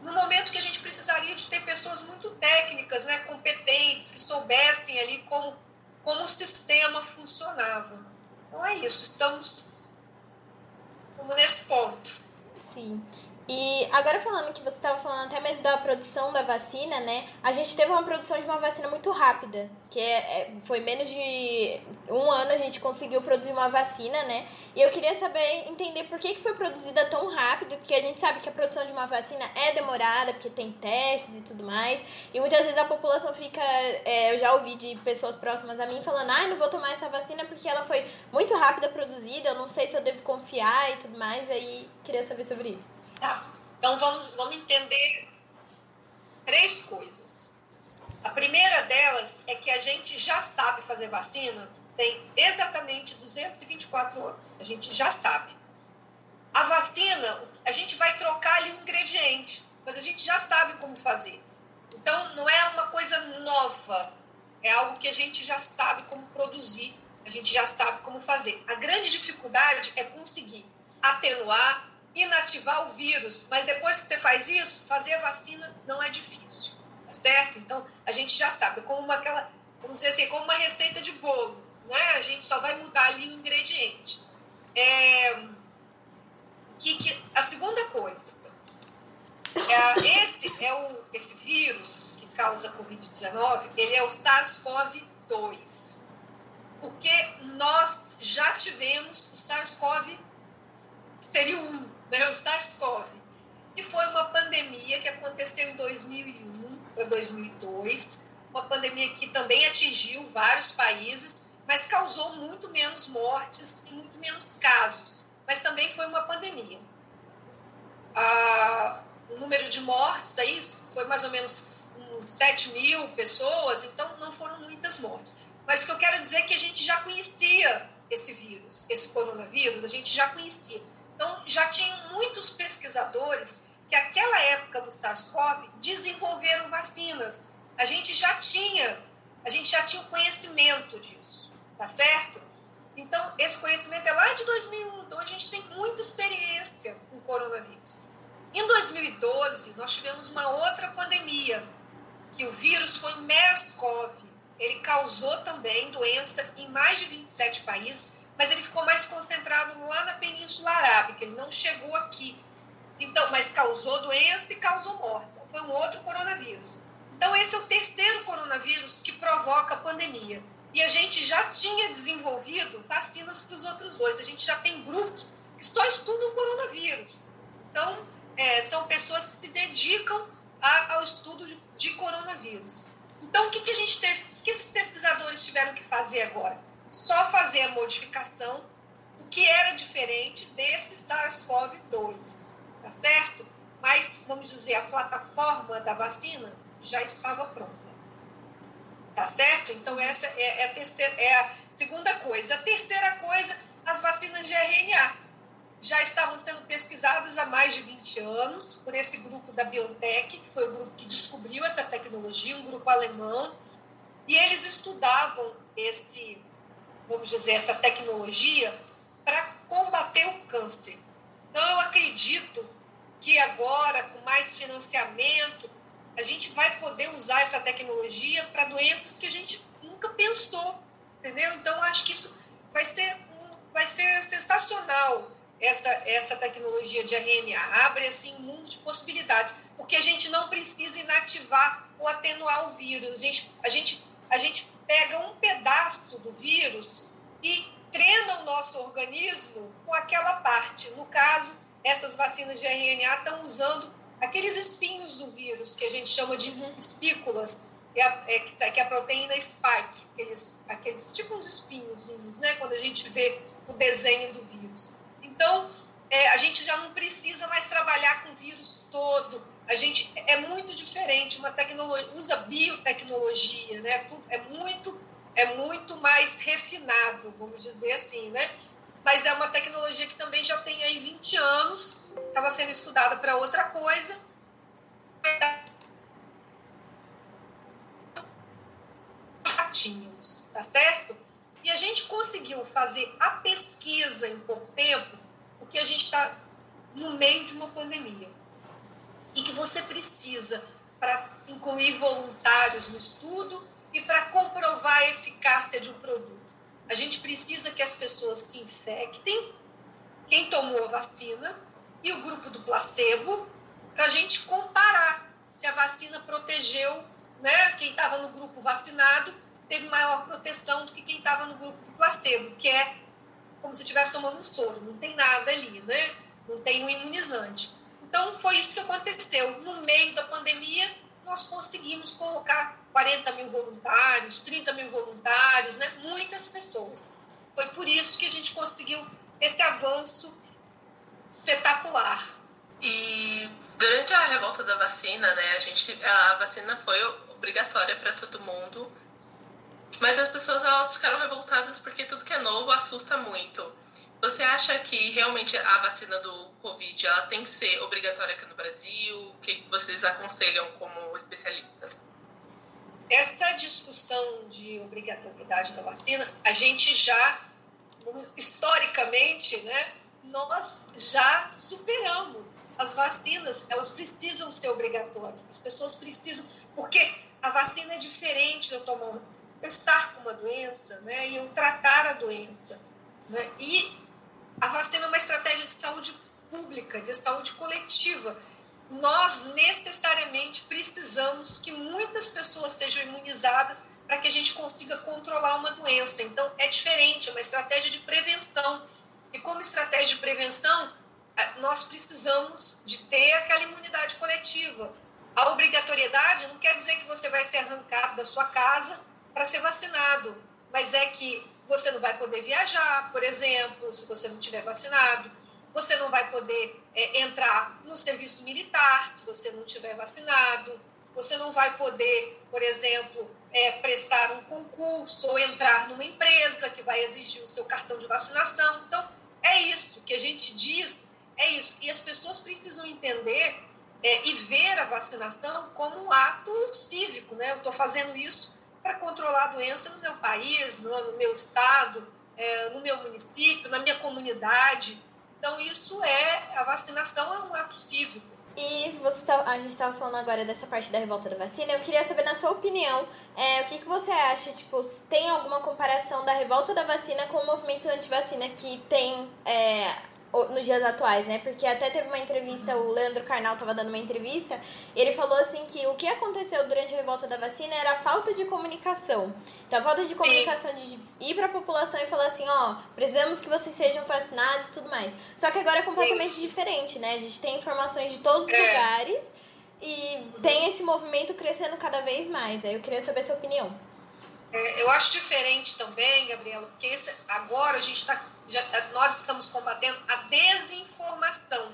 no momento que a gente precisaria de ter pessoas muito técnicas, né, competentes, que soubessem ali como, como o sistema funcionava. Então é isso, estamos como nesse ponto. Sim. E agora falando que você estava falando até mesmo da produção da vacina, né? A gente teve uma produção de uma vacina muito rápida, que é, é, foi menos de um ano a gente conseguiu produzir uma vacina, né? E eu queria saber, entender por que, que foi produzida tão rápido, porque a gente sabe que a produção de uma vacina é demorada, porque tem testes e tudo mais. E muitas vezes a população fica. É, eu já ouvi de pessoas próximas a mim falando, ai, ah, não vou tomar essa vacina porque ela foi muito rápida produzida, eu não sei se eu devo confiar e tudo mais. Aí queria saber sobre isso. Tá. Então vamos, vamos entender três coisas. A primeira delas é que a gente já sabe fazer vacina, tem exatamente 224 anos. A gente já sabe. A vacina, a gente vai trocar ali um ingrediente, mas a gente já sabe como fazer. Então não é uma coisa nova, é algo que a gente já sabe como produzir, a gente já sabe como fazer. A grande dificuldade é conseguir atenuar, inativar o vírus. Mas depois que você faz isso, fazer a vacina não é difícil, tá certo? Então, a gente já sabe, é como uma, aquela, vamos dizer assim, como uma receita de bolo, né? A gente só vai mudar ali o ingrediente. É, que, que, a segunda coisa, é, esse é o esse vírus que causa Covid-19, ele é o SARS-CoV-2. Porque nós já tivemos o SARS-CoV seria um, né, o SARS-CoV, que foi uma pandemia que aconteceu em 2001 para 2002, uma pandemia que também atingiu vários países, mas causou muito menos mortes e muito menos casos, mas também foi uma pandemia. Ah, o número de mortes aí foi mais ou menos 7 mil pessoas, então não foram muitas mortes. Mas o que eu quero dizer é que a gente já conhecia esse vírus, esse coronavírus, a gente já conhecia. Então, já tinham muitos pesquisadores que, naquela época do SARS-CoV, desenvolveram vacinas. A gente já tinha, a gente já tinha conhecimento disso, tá certo? Então, esse conhecimento é lá de 2001, então a gente tem muita experiência com o coronavírus. Em 2012, nós tivemos uma outra pandemia, que o vírus foi MERS-CoV. Ele causou também doença em mais de 27 países mas ele ficou mais concentrado lá na Península Arábica, ele não chegou aqui. Então, mas causou doença e causou mortes. Foi um outro coronavírus. Então, esse é o terceiro coronavírus que provoca a pandemia. E a gente já tinha desenvolvido vacinas para os outros dois. A gente já tem grupos que só estudam coronavírus. Então, é, são pessoas que se dedicam a, ao estudo de, de, coronavírus. Então, o que, que a gente teve, o que, que esses pesquisadores tiveram que fazer agora? Só fazer a modificação do que era diferente desse SARS-CoV-2, tá certo? Mas, vamos dizer, a plataforma da vacina já estava pronta. Tá certo? Então, essa é, é a, terceira, é a segunda coisa. A terceira coisa, as vacinas de RNA. Já estavam sendo pesquisadas há mais de 20 anos por esse grupo da BioNTech, que foi o grupo que descobriu essa tecnologia, um grupo alemão, e eles estudavam esse vamos dizer, essa tecnologia para combater o câncer. Então, eu acredito que agora, com mais financiamento, a gente vai poder usar essa tecnologia para doenças que a gente nunca pensou, entendeu? Então, acho que isso vai ser, vai ser sensacional, essa, essa tecnologia de RNA. Abre, assim, um mundo de possibilidades, porque a gente não precisa inativar ou atenuar o vírus. A gente, a gente, a gente pega um pedaço do vírus e treina o nosso organismo com aquela parte. No caso, essas vacinas de RNA estão usando aqueles espinhos do vírus, que a gente chama de uhum. espículas, que é, é, que é a proteína spike, aqueles, aqueles tipo uns espinhozinhos, né? Quando a gente vê o desenho do vírus. Então, é, a gente já não precisa mais trabalhar com o vírus todo. A gente é muito diferente, uma tecnologia usa biotecnologia, né? É muito é muito mais refinado, vamos dizer assim, né? Mas é uma tecnologia que também já tem aí 20 anos, estava sendo estudada para outra coisa. Ratinhos, tá certo? E a gente conseguiu fazer a pesquisa em pouco tempo, porque a gente está no meio de uma pandemia. E que você precisa, para incluir voluntários no estudo e para comprovar a eficácia de um produto. A gente precisa que as pessoas se infectem, quem tomou a vacina, e o grupo do placebo, para a gente comparar se a vacina protegeu, né? Quem estava no grupo vacinado teve maior proteção do que quem estava no grupo do placebo, que é como se estivesse tomando um soro, não tem nada ali, né? Não tem um imunizante. Então, foi isso que aconteceu. No meio da pandemia, nós conseguimos colocar 40 mil voluntários, 30 mil voluntários, né? muitas pessoas. Foi por isso que a gente conseguiu esse avanço espetacular. E durante a revolta da vacina, né, a gente a vacina foi obrigatória para todo mundo mas as pessoas elas ficaram revoltadas porque tudo que é novo assusta muito. Você acha que realmente a vacina do Covid ela tem que ser obrigatória aqui no Brasil? O que vocês aconselham como especialistas? Essa discussão de obrigatoriedade da vacina, a gente já, historicamente, né, nós já superamos. As vacinas, elas precisam ser obrigatórias. As pessoas precisam, porque a vacina é diferente de eu tomar eu estar com uma doença né, e eu tratar a doença. Né? E a vacina é uma estratégia de saúde pública, de saúde coletiva. Nós necessariamente precisamos que muitas pessoas sejam imunizadas para que a gente consiga controlar uma doença. Então, é diferente, é uma estratégia de prevenção. E como estratégia de prevenção, nós precisamos de ter aquela imunidade coletiva. A obrigatoriedade não quer dizer que você vai ser arrancado da sua casa para ser vacinado, mas é que você não vai poder viajar, por exemplo, se você não tiver vacinado. Você não vai poder é, entrar no serviço militar se você não tiver vacinado. Você não vai poder, por exemplo, é, prestar um concurso ou entrar numa empresa que vai exigir o seu cartão de vacinação. Então, é isso que a gente diz, é isso. E as pessoas precisam entender é, e ver a vacinação como um ato cívico, né? Eu estou fazendo isso para controlar a doença no meu país, no, no meu estado, é, no meu município, na minha comunidade. Então, isso é, a vacinação é um ato cívico. E você tá, a gente estava falando agora dessa parte da revolta da vacina. Eu queria saber, na sua opinião, é, o que, que você acha? Tipo, tem alguma comparação da revolta da vacina com o movimento anti-vacina que tem é, nos dias atuais, né? Porque até teve uma entrevista, o Leandro Carnal tava dando uma entrevista, e ele falou assim que o que aconteceu durante a revolta da vacina era a falta de comunicação. Então, a falta de Sim. comunicação de ir para a população e falar assim, ó, precisamos que vocês sejam vacinados e tudo mais. Só que agora é completamente diferente, né? A gente tem informações de todos os é. lugares e uhum. tem esse movimento crescendo cada vez mais. Aí eu queria saber a sua opinião. É, eu acho diferente também, Gabriela, porque esse, agora a gente está já, nós estamos combatendo a desinformação.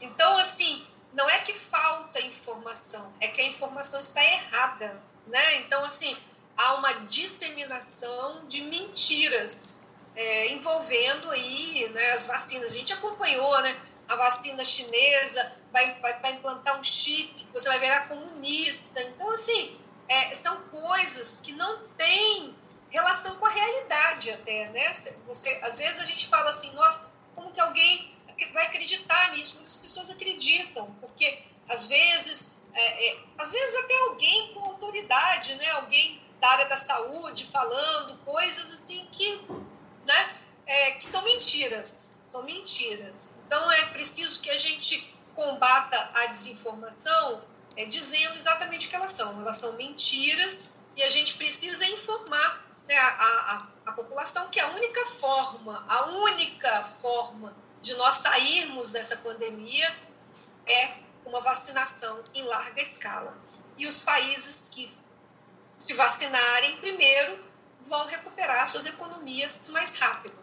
Então, assim, não é que falta informação, é que a informação está errada, né? Então, assim, há uma disseminação de mentiras é, envolvendo aí né, as vacinas. A gente acompanhou, né? A vacina chinesa vai, vai, vai implantar um chip que você vai virar comunista. Então, assim, é, são coisas que não têm relação com a realidade até, né? Você, às vezes a gente fala assim, nossa, como que alguém vai acreditar nisso? Mas as pessoas acreditam, porque às vezes, é, é, às vezes até alguém com autoridade, né? Alguém da área da saúde falando coisas assim que, né? É, que são mentiras, são mentiras. Então é preciso que a gente combata a desinformação é, dizendo exatamente o que elas são. Elas são mentiras e a gente precisa informar né, a, a, a população que a única forma, a única forma de nós sairmos dessa pandemia é uma vacinação em larga escala. E os países que se vacinarem primeiro vão recuperar suas economias mais rápido.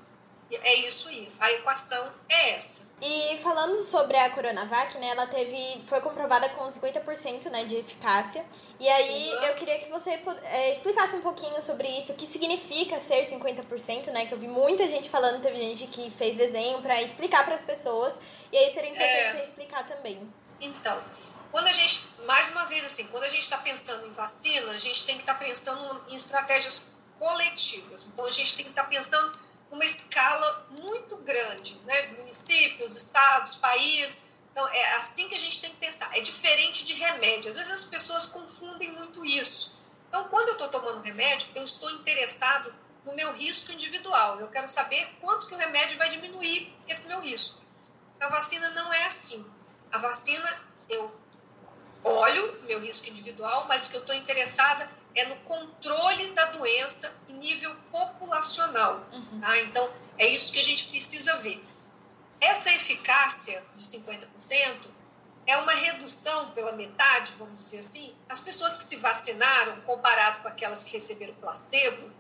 É isso aí, a equação é essa. E falando sobre a Coronavac, né, ela teve, foi comprovada com 50% né, de eficácia. E aí uhum. eu queria que você é, explicasse um pouquinho sobre isso, o que significa ser 50%, né, que eu vi muita gente falando, teve gente que fez desenho para explicar para as pessoas, e aí seria importante é... você explicar também. Então, quando a gente, mais uma vez assim, quando a gente está pensando em vacina, a gente tem que estar tá pensando em estratégias coletivas. Então a gente tem que estar tá pensando numa escala muito grande, né? Municípios, estados, país. Então, é assim que a gente tem que pensar. É diferente de remédio. Às vezes as pessoas confundem muito isso. Então, quando eu estou tomando remédio, eu estou interessado no meu risco individual. Eu quero saber quanto que o remédio vai diminuir esse meu risco. A vacina não é assim. A vacina, eu olho meu risco individual, mas o que eu estou interessada é no controle da doença em nível populacional. Uhum. Tá? Então, é isso que a gente precisa ver. Essa eficácia de 50% é uma redução pela metade, vamos dizer assim. As pessoas que se vacinaram, comparado com aquelas que receberam placebo,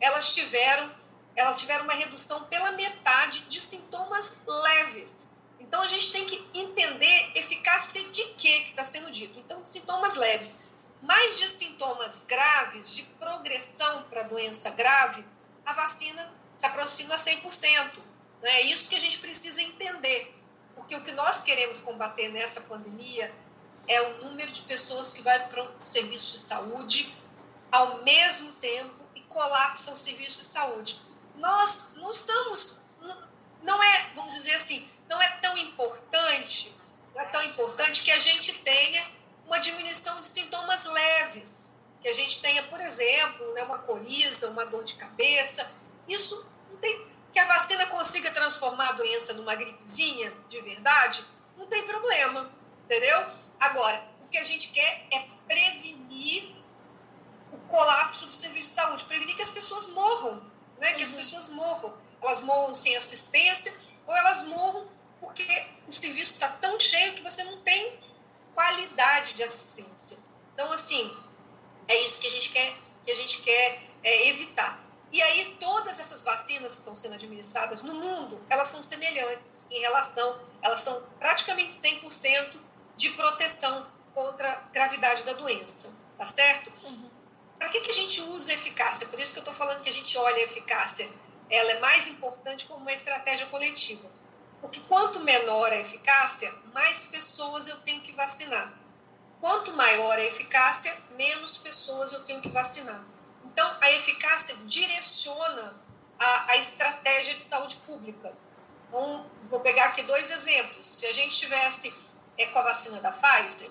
elas tiveram, elas tiveram uma redução pela metade de sintomas leves. Então, a gente tem que entender eficácia de quê que está sendo dito. Então, sintomas leves mais de sintomas graves, de progressão para doença grave, a vacina se aproxima a 100%. Né? É isso que a gente precisa entender, porque o que nós queremos combater nessa pandemia é o número de pessoas que vai para o serviço de saúde ao mesmo tempo e colapsa o serviço de saúde. Nós não estamos, não é, vamos dizer assim, não é tão importante, não é tão importante que a gente tenha uma diminuição de sintomas leves, que a gente tenha, por exemplo, né, uma coriza, uma dor de cabeça. Isso não tem que a vacina consiga transformar a doença numa gripezinha de verdade, não tem problema, entendeu? Agora, o que a gente quer é prevenir o colapso do serviço de saúde, prevenir que as pessoas morram, né? Que as uhum. pessoas morram, elas morram sem assistência ou elas morram porque o serviço está tão cheio que você não tem qualidade de assistência. Então, assim, é isso que a gente quer, que a gente quer é, evitar. E aí, todas essas vacinas que estão sendo administradas no mundo, elas são semelhantes em relação, elas são praticamente 100% de proteção contra a gravidade da doença, tá certo? Uhum. Para que, que a gente usa eficácia? Por isso que eu estou falando que a gente olha a eficácia, ela é mais importante como uma estratégia coletiva. Porque quanto menor a eficácia, mais pessoas eu tenho que vacinar. Quanto maior a eficácia, menos pessoas eu tenho que vacinar. Então, a eficácia direciona a, a estratégia de saúde pública. Então, vou pegar aqui dois exemplos. Se a gente tivesse é, com a vacina da Pfizer,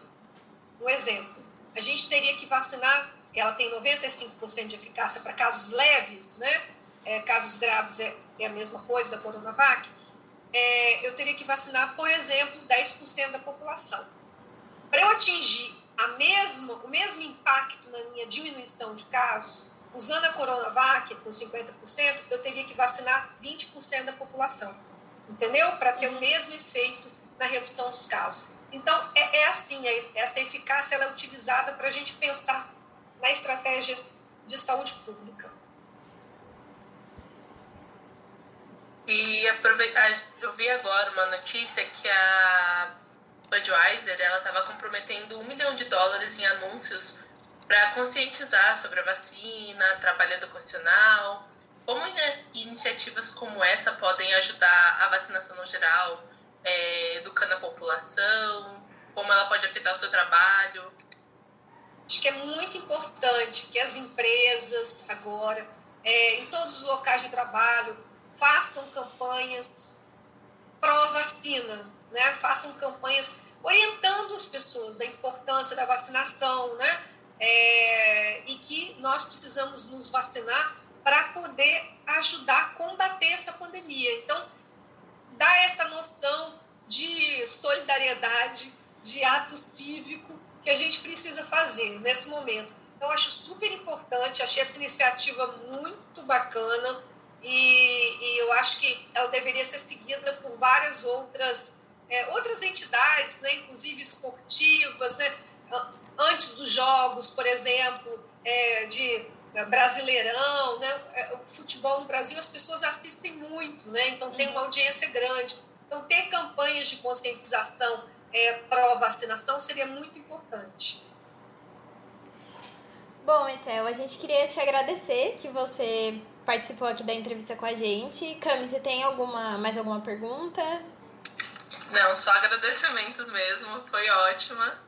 um exemplo, a gente teria que vacinar, ela tem 95% de eficácia para casos leves, né? É, casos graves é, é a mesma coisa da Coronavac é, eu teria que vacinar, por exemplo, 10% da população. Para eu atingir a mesma, o mesmo impacto na minha diminuição de casos, usando a Coronavac com 50%, eu teria que vacinar 20% da população. Entendeu? Para ter o uhum. mesmo efeito na redução dos casos. Então, é, é assim, é, essa eficácia ela é utilizada para a gente pensar na estratégia de saúde pública. E eu vi agora uma notícia que a Budweiser ela estava comprometendo um milhão de dólares em anúncios para conscientizar sobre a vacina, trabalho educacional. Como iniciativas como essa podem ajudar a vacinação no geral, é, educando a população? Como ela pode afetar o seu trabalho? Acho que é muito importante que as empresas agora, é, em todos os locais de trabalho, façam campanhas pró-vacina, né? façam campanhas orientando as pessoas da importância da vacinação, né? É, e que nós precisamos nos vacinar para poder ajudar a combater essa pandemia. Então, dá essa noção de solidariedade, de ato cívico que a gente precisa fazer nesse momento. Então, acho super importante, achei essa iniciativa muito bacana. E, e, eu acho que ela deveria ser seguida por várias outras, é, outras entidades, né, inclusive esportivas, né, antes dos jogos, por exemplo, é, de Brasileirão, né? É, o futebol no Brasil as pessoas assistem muito, né? Então tem uma audiência grande. Então ter campanhas de conscientização é, pró-vacinação seria muito importante. Bom, então, a gente queria te agradecer que você participou aqui da entrevista com a gente. Cami, você tem alguma, mais alguma pergunta? Não, só agradecimentos mesmo, foi ótima.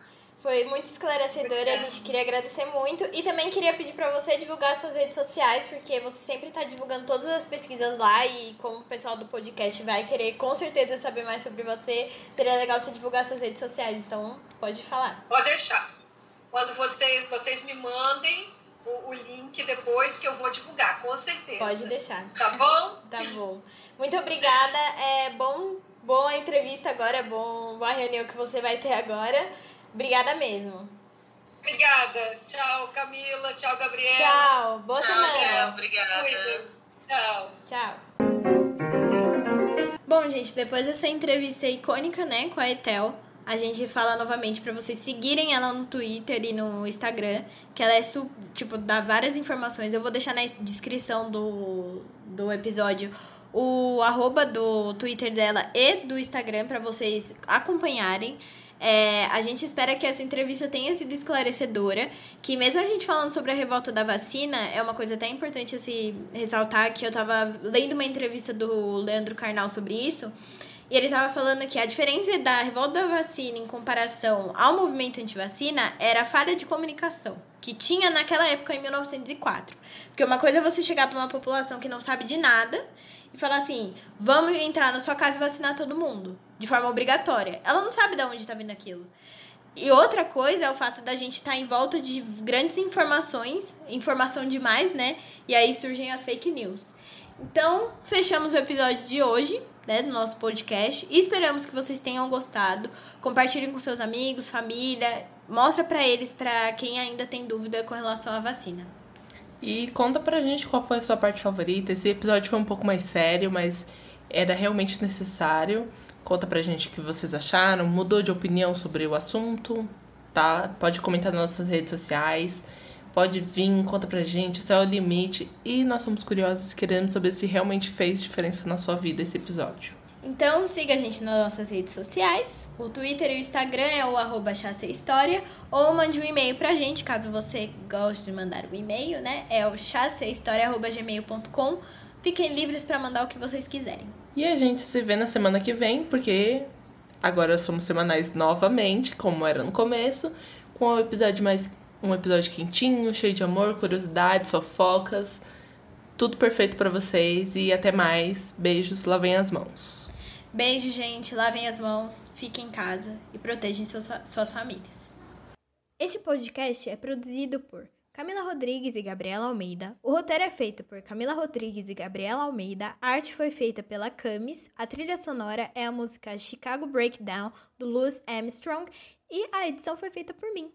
Foi muito esclarecedora, a gente queria agradecer muito. E também queria pedir para você divulgar suas redes sociais, porque você sempre está divulgando todas as pesquisas lá e como o pessoal do podcast vai querer com certeza saber mais sobre você, seria legal você divulgar suas redes sociais. Então, pode falar. Pode deixar. Quando vocês, vocês me mandem o, o link depois que eu vou divulgar, com certeza. Pode deixar. Tá bom? tá bom. Muito obrigada. É bom, boa entrevista agora, é bom, boa reunião que você vai ter agora. Obrigada mesmo. Obrigada. Tchau, Camila. Tchau, Gabriela. Tchau. Boa Tchau, semana. obrigada. Cuida. Tchau. Tchau. Bom, gente, depois dessa entrevista icônica, né, com a Etel, a gente fala novamente para vocês seguirem ela no Twitter e no Instagram, que ela é, tipo, dá várias informações. Eu vou deixar na descrição do, do episódio o arroba do Twitter dela e do Instagram para vocês acompanharem. É, a gente espera que essa entrevista tenha sido esclarecedora, que mesmo a gente falando sobre a revolta da vacina, é uma coisa até importante se ressaltar que eu tava lendo uma entrevista do Leandro Carnal sobre isso, e ele estava falando que a diferença da revolta da vacina em comparação ao movimento anti-vacina era a falha de comunicação que tinha naquela época em 1904. Porque uma coisa é você chegar para uma população que não sabe de nada e falar assim: vamos entrar na sua casa e vacinar todo mundo, de forma obrigatória. Ela não sabe de onde está vindo aquilo. E outra coisa é o fato da gente estar tá em volta de grandes informações, informação demais, né? E aí surgem as fake news. Então, fechamos o episódio de hoje né, do nosso podcast. E esperamos que vocês tenham gostado. Compartilhem com seus amigos, família. Mostra para eles, para quem ainda tem dúvida com relação à vacina. E conta pra gente qual foi a sua parte favorita. Esse episódio foi um pouco mais sério, mas era realmente necessário. Conta pra gente o que vocês acharam, mudou de opinião sobre o assunto, tá? Pode comentar nas nossas redes sociais. Pode vir, conta pra gente, o céu é o limite. E nós somos curiosos e queremos saber se realmente fez diferença na sua vida esse episódio. Então siga a gente nas nossas redes sociais. O Twitter e o Instagram é o arroba História. Ou mande um e-mail pra gente, caso você goste de mandar um e-mail, né? É o chassehistoria.gmail.com. Fiquem livres para mandar o que vocês quiserem. E a gente se vê na semana que vem, porque agora somos semanais novamente, como era no começo, com o episódio mais um episódio quentinho, cheio de amor, curiosidades, fofocas. Tudo perfeito para vocês e até mais. Beijos, lavem as mãos. Beijo, gente. Lavem as mãos, fiquem em casa e protejam seus, suas famílias. Este podcast é produzido por Camila Rodrigues e Gabriela Almeida. O roteiro é feito por Camila Rodrigues e Gabriela Almeida. A arte foi feita pela Camis. A trilha sonora é a música Chicago Breakdown do Louis Armstrong e a edição foi feita por mim.